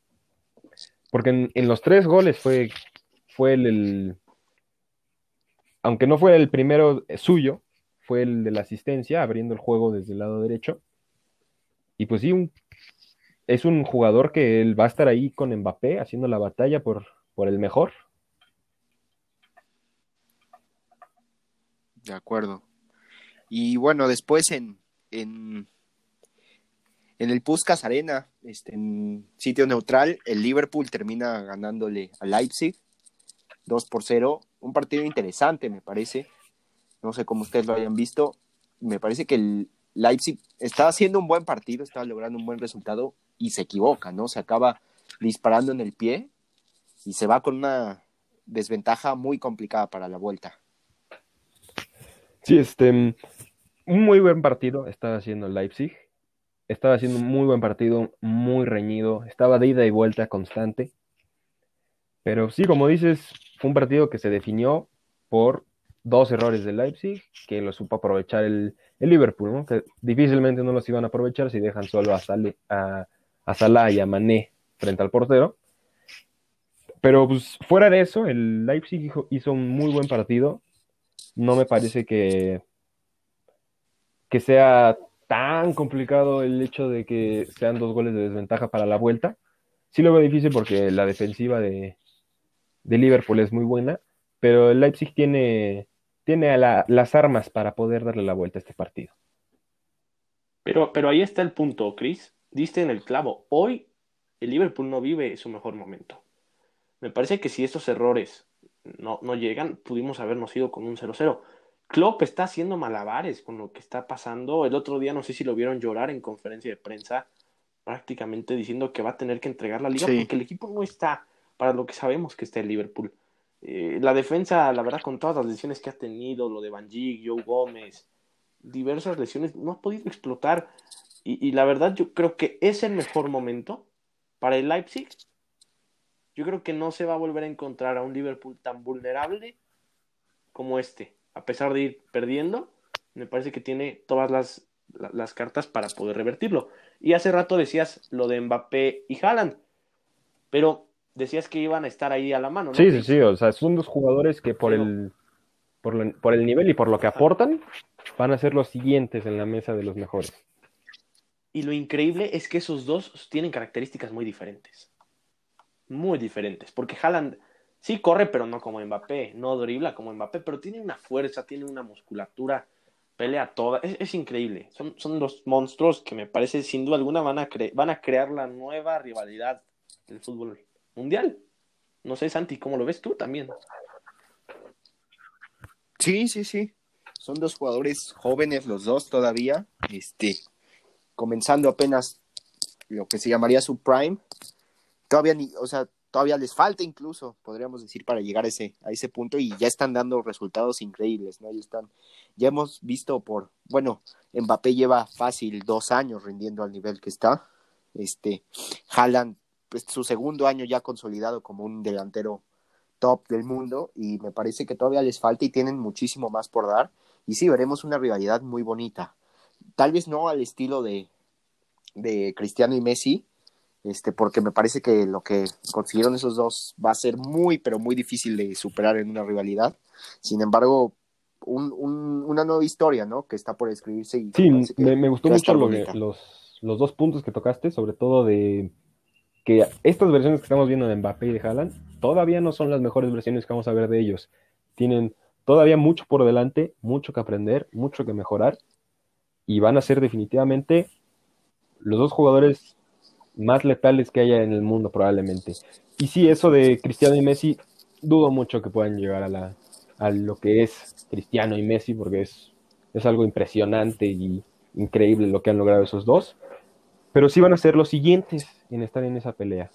porque en, los tres goles fue, fue el, aunque no fue el primero suyo, fue el de la asistencia, abriendo el juego desde el lado derecho. Y pues sí, un es un jugador que él va a estar ahí con Mbappé haciendo la batalla por, por el mejor. De acuerdo. Y bueno, después en, en, en el Puskas Arena, este, en sitio neutral, el Liverpool termina ganándole a Leipzig 2 por 0. Un partido interesante, me parece. No sé cómo ustedes lo hayan visto. Me parece que el Leipzig estaba haciendo un buen partido, estaba logrando un buen resultado y se equivoca, ¿no? Se acaba disparando en el pie y se va con una desventaja muy complicada para la vuelta. Sí, este, un muy buen partido estaba haciendo Leipzig. Estaba haciendo un muy buen partido, muy reñido, estaba de ida y vuelta constante. Pero sí, como dices, fue un partido que se definió por dos errores de Leipzig, que lo supo aprovechar el, Liverpool, ¿no? que difícilmente no los iban a aprovechar si dejan solo a, Sale, a, a Salah y a Mané frente al portero. Pero pues fuera de eso, el Leipzig hizo un muy buen partido. No me parece que, que sea tan complicado el hecho de que sean dos goles de desventaja para la vuelta. Sí lo veo difícil porque la defensiva de, de Liverpool es muy buena, pero el Leipzig tiene, tiene las armas para poder darle la vuelta a este partido. Pero, pero ahí está el punto, Chris diste en el clavo. Hoy el Liverpool no vive su mejor momento. Me parece que si estos errores no, no llegan, pudimos habernos ido con un 0-0. Klopp está haciendo malabares con lo que está pasando. El otro día no sé si lo vieron llorar en conferencia de prensa, prácticamente diciendo que va a tener que entregar la liga porque el equipo no está para lo que sabemos que está el Liverpool. Eh, la defensa, la verdad, con todas las lesiones que ha tenido, lo de Van Dijk, Joe Gómez, diversas lesiones, no ha podido explotar. Y, la verdad, yo creo que es el mejor momento para el Leipzig. Yo creo que no se va a volver a encontrar a un Liverpool tan vulnerable como este. A pesar de ir perdiendo, me parece que tiene todas las, las cartas para poder revertirlo. Y hace rato decías lo de Mbappé y Haaland, pero decías que iban a estar ahí a la mano. ¿no? Sí, sí, sí, o sea, son dos jugadores que por, el, por, por el nivel y por lo que aportan van a ser los siguientes en la mesa de los mejores. Y lo increíble es que esos dos tienen características muy diferentes. Muy diferentes. Porque Haaland sí corre, pero no como Mbappé. No dribla como Mbappé, pero tiene una fuerza, tiene una musculatura, pelea toda. Es, increíble. Son, son los monstruos que me parece, sin duda alguna, van a, van a crear la nueva rivalidad del fútbol mundial. No sé, Santi, ¿cómo lo ves tú también? Sí, sí, sí. Son dos jugadores jóvenes los dos todavía. Este, comenzando apenas lo que se llamaría su prime. Todavía ni, o sea, todavía les falta incluso, podríamos decir, para llegar a ese, a ese punto y ya están dando resultados increíbles, ¿no? Ya están, ya hemos visto por, bueno, Mbappé lleva fácil dos años rindiendo al nivel que está. Este, Haaland, pues su segundo año ya consolidado como un delantero top del mundo y me parece que todavía les falta y tienen muchísimo más por dar. Y sí, veremos una rivalidad muy bonita tal vez no al estilo de, de Cristiano y Messi, este, porque me parece que lo que consiguieron esos dos va a ser muy, pero muy difícil de superar en una rivalidad. Sin embargo, un, una nueva historia, ¿no? Que está por escribirse. Y sí, me, gustó mucho los, dos puntos que tocaste, sobre todo de que estas versiones que estamos viendo de Mbappé y de Haaland todavía no son las mejores versiones que vamos a ver de ellos. Tienen todavía mucho por delante, mucho que aprender, mucho que mejorar y van a ser definitivamente los dos jugadores más letales que haya en el mundo probablemente. Y sí, eso de Cristiano y Messi, dudo mucho que puedan llegar a, la, a lo que es Cristiano y Messi, porque es, es algo impresionante y increíble lo que han logrado esos dos. Pero sí van a ser los siguientes en estar en esa pelea.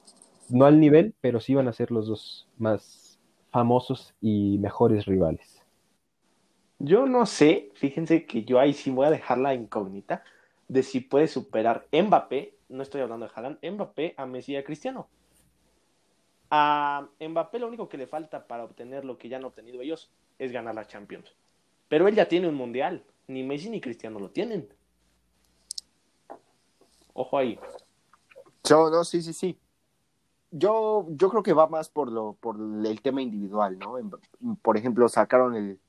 No al nivel, pero sí van a ser los dos más famosos y mejores rivales. Yo no sé, fíjense que yo ahí sí voy a dejar la incógnita de si puede superar Mbappé, no estoy hablando de Haaland, Mbappé a Messi y a Cristiano. A Mbappé lo único que le falta para obtener lo que ya han obtenido ellos es ganar la Champions. Pero él ya tiene un mundial, ni Messi ni Cristiano lo tienen. Ojo ahí. Yo, no, sí, sí, sí. Yo, yo creo que va más por lo, por el tema individual, ¿no? Por ejemplo, sacaron el,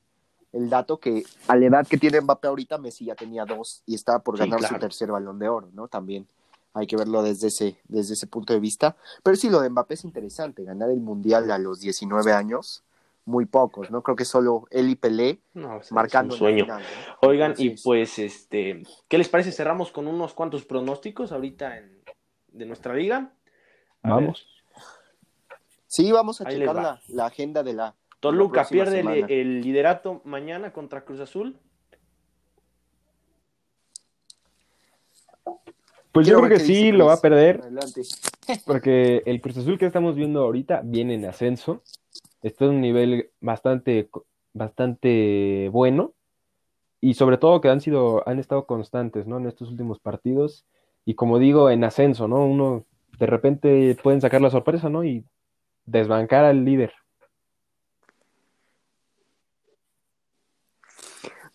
el dato que a la edad que tiene Mbappé ahorita, Messi ya tenía dos y estaba por ganar su tercer balón de oro, ¿no? También hay que verlo desde ese, desde ese punto de vista. Pero sí, lo de Mbappé es interesante, ganar el Mundial a los 19 años, muy pocos, ¿no? Creo que solo él y Pelé marcando un sueño. Oigan, y pues, este, ¿qué les parece? Cerramos con unos cuantos pronósticos ahorita en, de nuestra liga. vamos. Sí, vamos a checar la, la agenda de la, Toluca pierde el, liderato mañana contra Cruz Azul. Pues yo creo que sí lo va a perder. Porque el Cruz Azul que estamos viendo ahorita viene en ascenso. Está en un nivel bastante, bastante bueno. Y sobre todo que han sido, han estado constantes, ¿no? En estos últimos partidos. Y como digo, en ascenso, ¿no? Uno de repente pueden sacar la sorpresa, ¿no? Y desbancar al líder.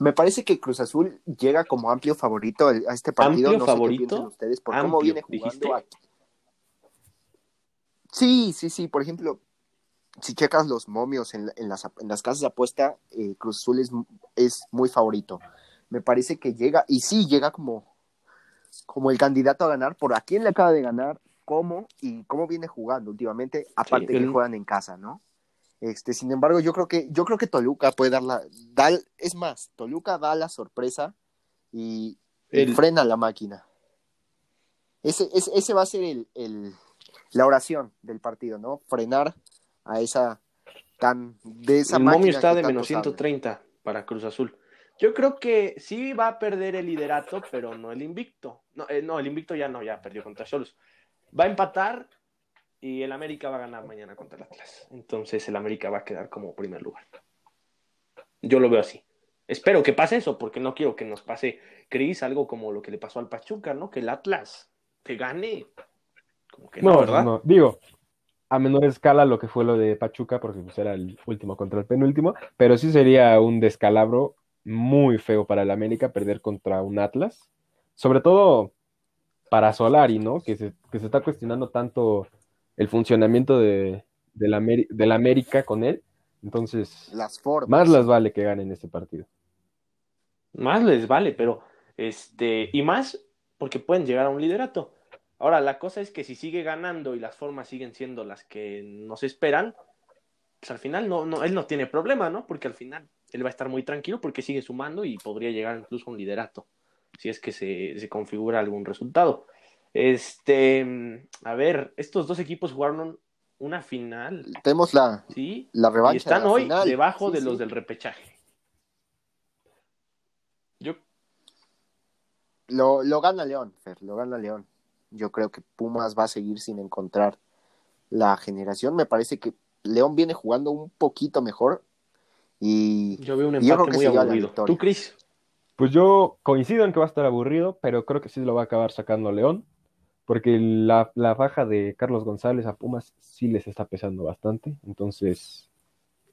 Me parece que Cruz Azul llega como amplio favorito a este partido. ¿Amplio favorito? ustedes por cómo viene jugando aquí. Sí, sí, sí. Por ejemplo, si checas los momios en, las, casas de apuesta, eh, Cruz Azul es, es, muy favorito. Me parece que llega, y sí, llega como, como el candidato a ganar por a quién le acaba de ganar, cómo y cómo viene jugando últimamente, aparte que juegan en casa, ¿no? Este, sin embargo, yo creo que, yo creo que Toluca puede dar la, es más, Toluca da la sorpresa y, frena la máquina. Ese, ese, va a ser el, la oración del partido, ¿no? Frenar a esa tan de esa el momio está de menos 130 para Cruz Azul. Yo creo que sí va a perder el liderato, pero no el invicto. No, eh, no el invicto ya no, ya perdió contra Cholos. Va a empatar y el América va a ganar mañana contra el Atlas. Entonces el América va a quedar como primer lugar. Yo lo veo así. Espero que pase eso, porque no quiero que nos pase, Cris, algo como lo que le pasó al Pachuca, ¿no? Que el Atlas te gane. Como que no, ¿verdad? No, digo, a menor escala lo que fue lo de Pachuca, porque pues era el último contra el penúltimo, pero sí sería un descalabro muy feo para el América perder contra un Atlas. Sobre todo para Solari, ¿no? Que se, que se está cuestionando tanto el funcionamiento de, la, América con él. Entonces, las formas. más les vale que ganen este partido. Más les vale, pero este, y más porque pueden llegar a un liderato. Ahora, la cosa es que si sigue ganando y las formas siguen siendo las que nos esperan, pues al final no, no, él no tiene problema, ¿no? Porque al final él va a estar muy tranquilo porque sigue sumando y podría llegar incluso a un liderato, si es que se, se configura algún resultado. Este, a ver, estos dos equipos jugaron una final. Tenemos la, ¿sí? la revancha. Y están hoy debajo de los del repechaje. Yo. Lo, lo gana León, Fer, lo gana León. Yo creo que Pumas va a seguir sin encontrar la generación. Me parece que León viene jugando un poquito mejor. Y yo veo un empate muy aburrido. ¿Tú, Cris? Pues yo coincido en que va a estar aburrido, pero creo que sí lo va a acabar sacando León porque la, la baja de Carlos González a Pumas sí les está pesando bastante, entonces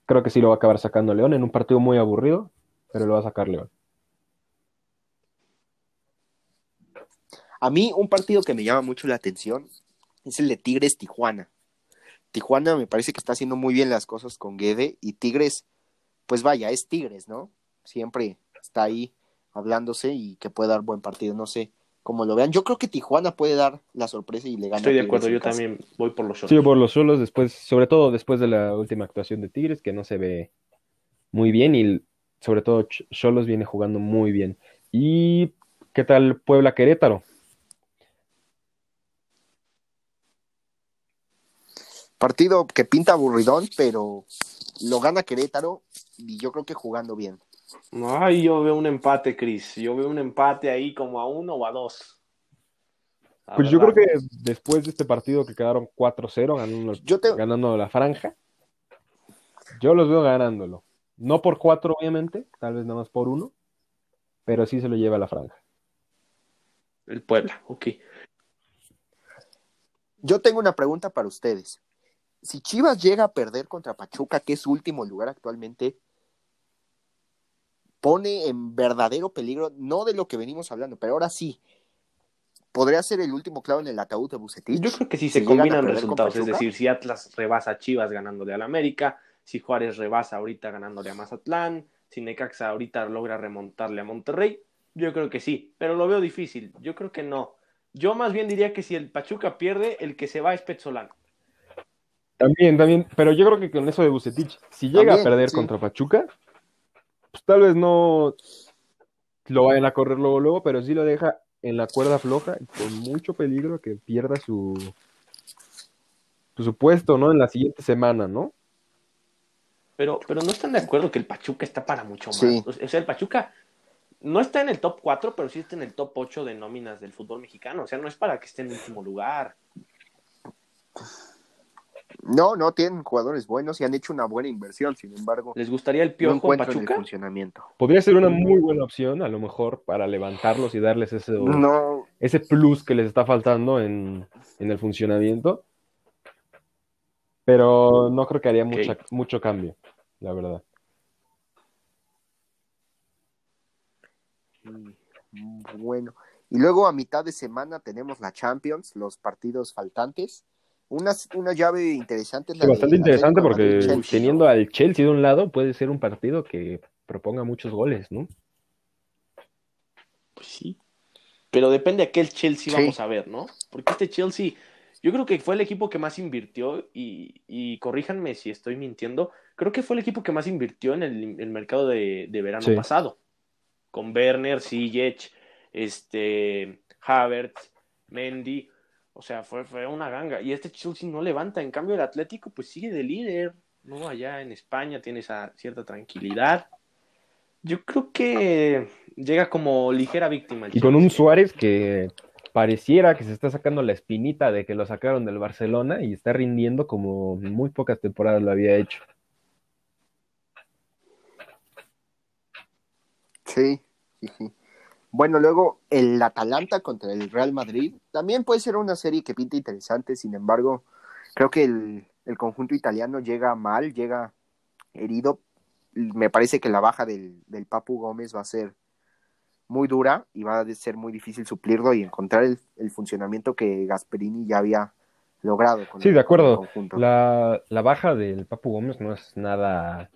creo que sí lo va a acabar sacando León en un partido muy aburrido, pero lo va a sacar León. A mí un partido que me llama mucho la atención es el de Tigres Tijuana. Tijuana me parece que está haciendo muy bien las cosas con Guede y Tigres, pues vaya, es Tigres, ¿no? Siempre está ahí hablándose y que puede dar buen partido. No sé como lo vean. Yo creo que Tijuana puede dar la sorpresa y le gana. Estoy de acuerdo, yo casa. también voy por los Sí, Cholos. por los solos después, sobre todo después de la última actuación de Tigres, que no se ve muy bien y sobre todo Cholos viene jugando muy bien. ¿Y qué tal Puebla Querétaro? Partido que pinta aburridón, pero lo gana Querétaro y yo creo que jugando bien. Ay, yo veo un empate, Cris. Yo veo un empate ahí como a uno o a dos. La Pues yo creo que después de este partido que quedaron 4-0 ganando, Yo te, ganando la franja, yo los veo ganándolo. No por cuatro, obviamente, tal vez nada más por uno, pero sí se lo lleva a la franja. El Puebla, ok. yo tengo una pregunta para ustedes. Si Chivas llega a perder contra Pachuca, que es su último lugar actualmente, pone en verdadero peligro, no de lo que venimos hablando, pero ahora sí, podría ser el último clavo en el ataúd de Bucetich. Yo creo que sí Si se combinan con resultados, es decir, si Atlas rebasa a Chivas ganándole al América, si Juárez rebasa ahorita ganándole a Mazatlán, si Necaxa ahorita logra remontarle a Monterrey, yo creo que sí, pero lo veo difícil, yo creo que no. Yo más bien diría que si el Pachuca pierde, el que se va es Petzolán. También, también, pero yo creo que con eso de Bucetich, si llega También, a perder sí. contra Pachuca, pues tal vez no lo vayan a correr luego, luego, pero sí lo deja en la cuerda floja y con mucho peligro que pierda su, su, su puesto, ¿no? En la siguiente semana, ¿no? Pero, pero no están de acuerdo que el Pachuca está para mucho más. Sí. O sea, el Pachuca no está en el top 4, pero sí está en el top 8 de nóminas del fútbol mexicano. O sea, no es para que esté en último lugar. No, no, tienen jugadores buenos y han hecho una buena inversión, sin embargo, ¿Les gustaría el no piojo el Pachuca? funcionamiento. Podría ser una muy buena opción, a lo mejor, para levantarlos y darles ese, No, ese plus que les está faltando en, en el funcionamiento. Pero no creo que haría mucha- mucho cambio, la verdad. Mm, Bueno, y luego a mitad de semana tenemos la Champions, los partidos faltantes. Una, una llave interesante. es la Sí, de bastante interesante porque teniendo ¿no? al Chelsea de un lado puede ser un partido que proponga muchos goles, ¿no? Pues sí. Pero depende a qué el Chelsea Sí. vamos a ver, ¿no? Porque este Chelsea, yo creo que fue el equipo que más invirtió y, y corríjanme si estoy mintiendo, creo que fue el equipo que más invirtió en el, el mercado de, de verano Sí. pasado. Con Werner, Ziyech, este, Havertz, Mendy. O sea, fue, fue una ganga. Y este Chelsea no levanta. En cambio, el Atlético pues sigue de líder. ¿no? Allá en España tiene esa cierta tranquilidad. Yo creo que llega como ligera víctima. el Y con un. Suárez que pareciera que se está sacando la espinita de que lo sacaron del Barcelona y está rindiendo como muy pocas temporadas lo había hecho. Sí, sí, sí. Bueno, luego el Atalanta contra el Real Madrid. También puede ser una serie que pinta interesante, sin embargo, creo que el, el conjunto italiano llega mal, llega herido. Me parece que la baja del, del Papu Gómez va a ser muy dura y va a ser muy difícil suplirlo y encontrar el, el funcionamiento que Gasperini ya había logrado. Con Sí, el- de acuerdo. conjunto. La, la baja del Papu Gómez no es nada,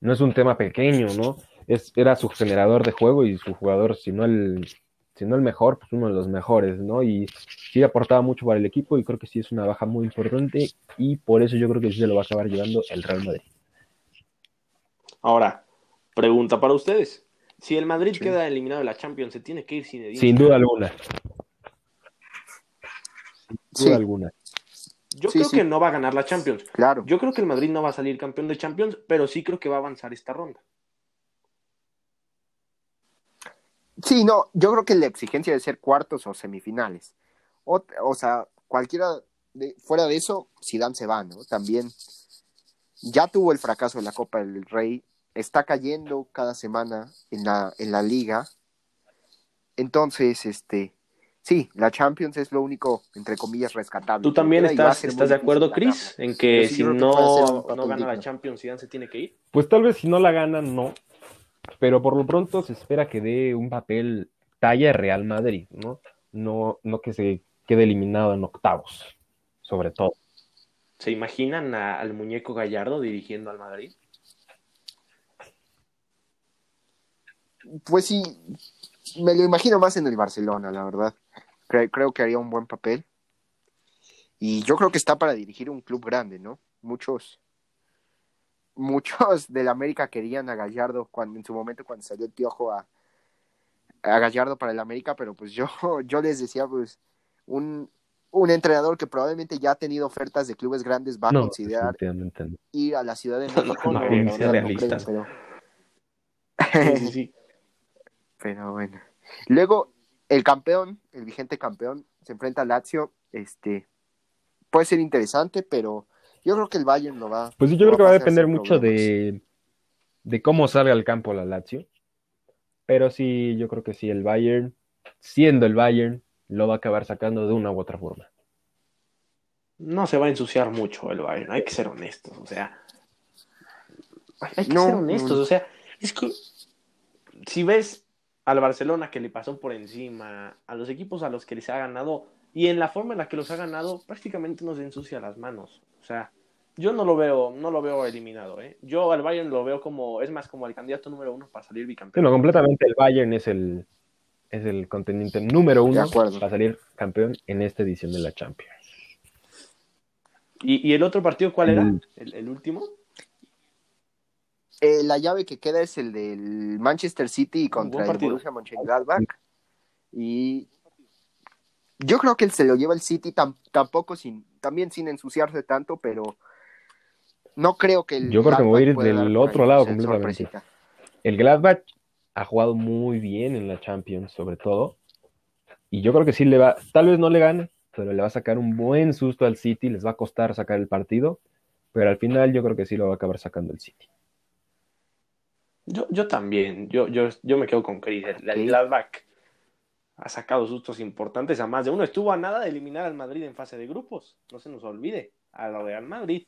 no es un tema pequeño, ¿no? Es, era su generador de juego y su jugador, si no el, si no el mejor, pues uno de los mejores, ¿no? Y sí aportaba mucho para el equipo y creo que sí es una baja muy importante y por eso yo creo que sí se lo va a acabar llevando el Real Madrid. Ahora, pregunta para ustedes. Si el Madrid Sí. queda eliminado de la Champions, ¿se tiene que ir sin Edinson? Sin duda alguna. Sin Sí. duda alguna. Yo Sí, creo sí. que no va a ganar la Champions. Claro. Yo creo que el Madrid no va a salir campeón de Champions, pero sí creo que va a avanzar esta ronda. Sí, no, yo creo que la exigencia de ser cuartos o semifinales. O, o sea, cualquiera de, fuera de eso, Zidane se va, ¿no? También ya tuvo el fracaso en la Copa del Rey, está cayendo cada semana en la, en la liga. Entonces, este, sí, la Champions es lo único, entre comillas, rescatable. ¿Tú también estás, estás de acuerdo. Chris, en que sí si que no, no gana la. Champions, Zidane se tiene que ir? Pues tal vez si no la ganan, no. Pero por lo pronto se espera que dé un papel talla Real Madrid, ¿no? No, no que se quede eliminado en octavos, sobre todo. ¿Se imaginan a- al muñeco Gallardo dirigiendo al Madrid? Pues sí, me lo imagino más en el Barcelona, la verdad. creo que haría un buen papel. Y yo creo que está para dirigir un club grande, ¿no? Muchos, muchos del América querían a Gallardo cuando en su momento cuando salió el piojo a, a Gallardo para el América, pero pues yo, yo les decía, pues, un, un entrenador que probablemente ya ha tenido ofertas de clubes grandes va a considerar ir a la Ciudad de México. no, no, pero... sí, sí. pero bueno. Luego, el campeón, el vigente campeón, se enfrenta a Lazio. Este puede ser interesante, pero yo creo que el Bayern lo va. Pues yo creo que va a depender mucho de, de cómo salga al campo la Lazio. Pero sí, yo creo que sí, el Bayern, siendo el Bayern, lo va a acabar sacando de una u otra forma. No se va a ensuciar mucho el Bayern, hay que ser honestos, o sea. Hay que ser honestos, o sea, es que si ves al Barcelona que le pasó por encima, a los equipos a los que les ha ganado, y en la forma en la que los ha ganado, prácticamente nos ensucia las manos. O sea, yo no lo veo, no lo veo eliminado, ¿eh? Yo al Bayern lo veo como, es más como el candidato número uno para salir bicampeón. no, completamente el Bayern es el, es el contendiente número uno para salir campeón en esta edición de la Champions. ¿Y, el otro partido cuál era? ¿El, último? Eh, la llave que queda es el del Manchester City contra el Borussia Mönchengladbach. Y yo creo que él se lo lleva el City tampoco sin, también sin ensuciarse tanto, pero no creo que el Yo creo que me voy a ir del otro lado completamente. El Gladbach ha jugado muy bien en la Champions, sobre todo. Y yo creo que sí le va, tal vez no le gane, pero le va a sacar un buen susto al City, les va a costar sacar el partido, pero al final yo creo que sí lo va a acabar sacando el City. Yo, yo también, yo, yo, yo me quedo con Chris. El, Gladbach ha sacado sustos importantes a más de uno. Estuvo a nada de eliminar al Madrid en fase de grupos, no se nos olvide, a lo Real Madrid.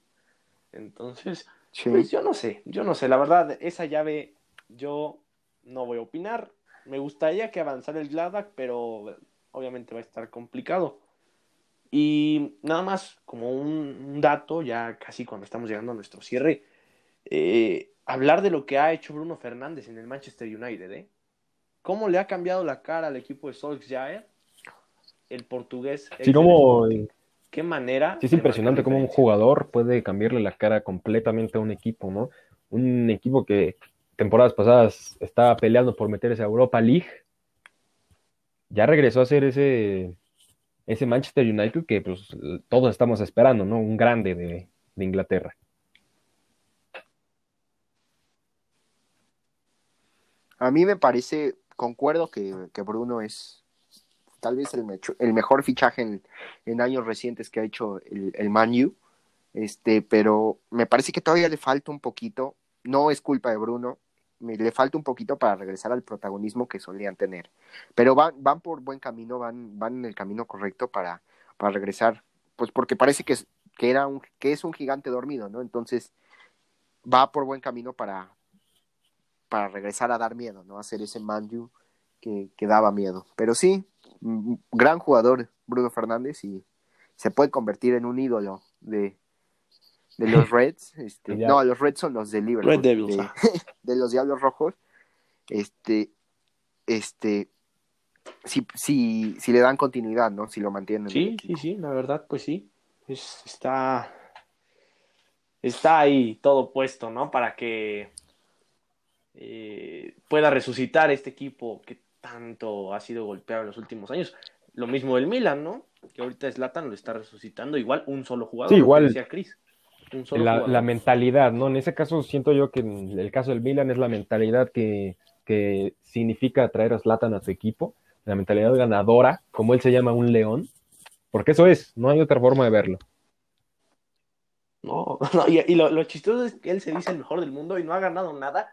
Entonces, pues yo no sé, yo no sé, la verdad, esa llave yo no voy a opinar. Me gustaría que avanzara el Gladbach, pero obviamente va a estar complicado. Y nada más como un, dato, ya casi cuando estamos llegando a nuestro cierre, eh, hablar de lo que ha hecho Bruno Fernández en el Manchester United, ¿eh? ¿Cómo le ha cambiado la cara al equipo de Solskjaer? El portugués. Sí, como... ¿Qué manera? Sí, es impresionante cómo un jugador puede cambiarle la cara completamente a un equipo, ¿no? Un equipo que temporadas pasadas estaba peleando por meterse a Europa League. Ya regresó a ser ese, ese Manchester United que pues, todos estamos esperando, ¿no? Un grande de, de Inglaterra. A mí me parece concuerdo que, Bruno es tal vez el, mejor fichaje en, años recientes que ha hecho el, el Man este, pero me parece que todavía le falta un poquito, no es culpa de Bruno, le falta un poquito para regresar al protagonismo que solían tener, pero van, van por buen camino, van, van en el camino correcto para, para regresar, pues porque parece que, era un, que es un gigante dormido, ¿no? Entonces va por buen camino para, para regresar a dar miedo, ¿no? Hacer ese Manju que, que daba miedo. Pero sí, gran jugador Bruno Fernández y se puede convertir en un ídolo de, de los Reds. Este, no, los Reds son los de Liverpool. de, ah. de, los Diablos Rojos. Este, este, si, si, si le dan continuidad, ¿no? Si lo mantienen. Sí, sí, sí, la verdad, pues sí. está, está ahí todo puesto, ¿no? Para que eh, pueda resucitar este equipo que tanto ha sido golpeado en los últimos años. Lo mismo del Milan, ¿no? Que ahorita Zlatan lo está resucitando igual un solo jugador. Sí, igual. Decía Chris, la, mentalidad, ¿no? En ese caso siento yo que en el caso del Milan es la mentalidad que, que significa traer a Zlatan a su equipo, la mentalidad ganadora, como él se llama un león, porque eso es, no hay otra forma de verlo. No, y, lo, lo, chistoso es que él se dice el mejor del mundo y no ha ganado nada,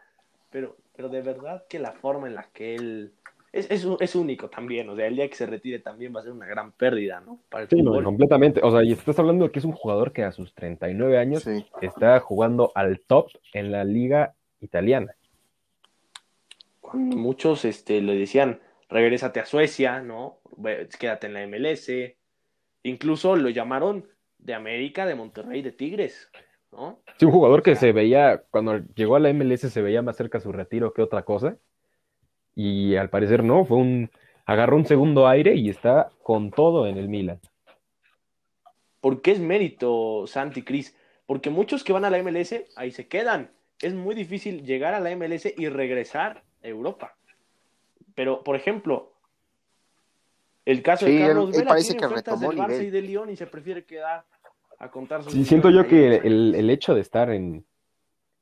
pero, pero de verdad que la forma en la que él es, es, es, único también, o sea, el día que se retire también va a ser una gran pérdida, ¿no? Para sí, completamente, o sea, y estás hablando de que es un jugador que a sus 39 años está jugando al top en la liga italiana. Cuando muchos este, le decían, regrésate a Suecia, ¿no? Quédate en la MLS, incluso lo llamaron de América, de Monterrey, de Tigres. ¿no? Sí, un jugador que se veía, cuando llegó a la MLS se veía más cerca su retiro que otra cosa. Y al parecer no, fue un agarró un segundo aire y está con todo en el Milan. ¿Por qué es mérito, Santi Cris? Porque muchos que van a la MLS ahí se quedan. Es muy difícil llegar a la MLS y regresar a Europa. Pero, por ejemplo, el caso Sí, de Carlos él- él Vela parece tiene que retomó del Barça nivel. y del Lyon y se prefiere quedar a contar sus Sí, siento yo que el, el hecho de estar en,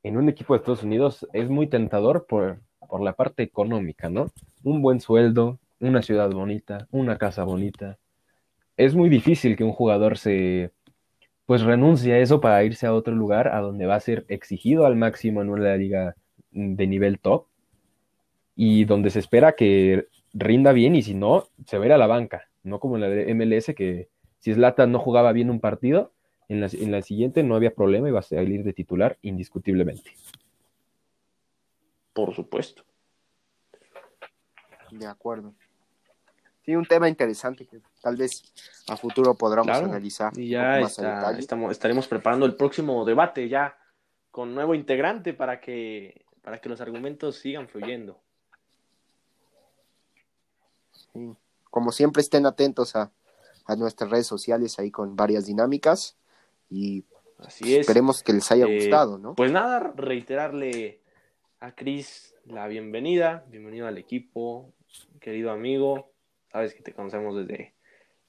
en un equipo de Estados Unidos es muy tentador por, por la parte económica, ¿no? Un buen sueldo, una ciudad bonita, una casa bonita. Es muy difícil que un jugador se pues renuncie a eso para irse a otro lugar a donde va a ser exigido al máximo en una liga de nivel top y donde se espera que rinda bien y si no, se va a la banca, no como en la de MLS que si Zlatan no jugaba bien un partido, en la, en la siguiente no había problema, iba a salir de titular indiscutiblemente. Por supuesto. De acuerdo. Sí, un tema interesante que tal vez a futuro podamos Claro, analizar Y ya está- estamos, estaremos preparando el próximo debate ya con nuevo integrante para que, para que los argumentos sigan fluyendo. Sí. Como siempre, estén atentos a, a nuestras redes sociales ahí con varias dinámicas y Así es. esperemos que les haya Eh, gustado, ¿no? Pues nada, reiterarle a Cris la bienvenida, bienvenido al equipo, querido amigo. Sabes que te conocemos desde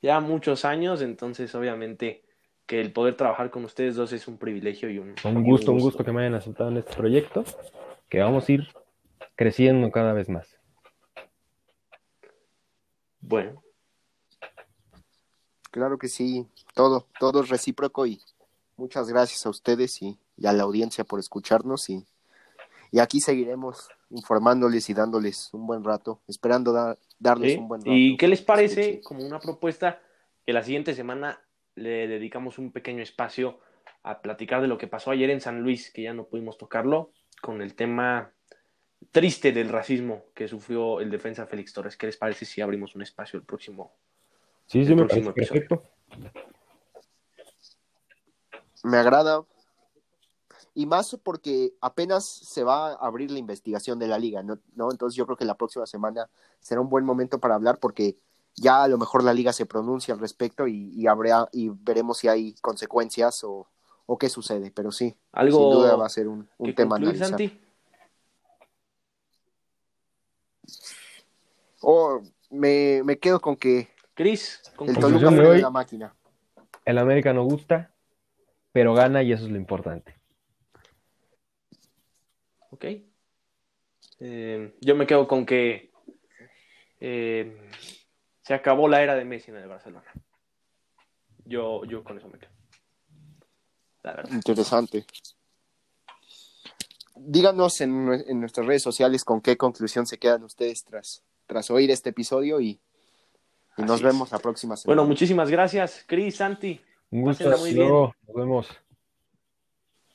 ya muchos años, entonces obviamente que el poder trabajar con ustedes dos es un privilegio y un, y Un gusto, un gusto que me hayan aceptado en este proyecto, que vamos a ir creciendo cada vez más. Bueno, Claro que sí, todo, todo es recíproco y muchas gracias a ustedes y, y a la audiencia por escucharnos y, y aquí seguiremos informándoles y dándoles un buen rato, esperando da- darles ¿sí? un buen rato. ¿Y qué les parece Escuchen. como una propuesta que la siguiente semana le dedicamos un pequeño espacio a platicar de lo que pasó ayer en San Luis, que ya no pudimos tocarlo, con el tema triste del racismo que sufrió el defensa Félix Torres. ¿Qué les parece si abrimos un espacio el próximo? Sí, sí, El me próximo parece episodio. perfecto. Me agrada. Y más porque apenas se va a abrir la investigación de la liga, ¿no? ¿no? Entonces yo creo que la próxima semana será un buen momento para hablar porque ya a lo mejor la liga se pronuncia al respecto y, y habrá y veremos si hay consecuencias o, o qué sucede. Pero sí, Algo sin duda va a ser un, un que tema a concluir, analizar. Santi. O me, me quedo con que Cris, el. Toluca fue hoy. la máquina. El América no gusta, pero gana y eso es lo importante. Ok. Eh, yo me quedo con que eh, se acabó la era de Messi en el Barcelona. Yo, yo con eso me quedo. La verdad. Interesante. Díganos en, en nuestras redes sociales con qué conclusión se quedan ustedes tras, tras oír este episodio y, y nos es. vemos la próxima semana. Bueno, muchísimas gracias, Cris, Santi. Un gusto, muy bien. luego, nos vemos.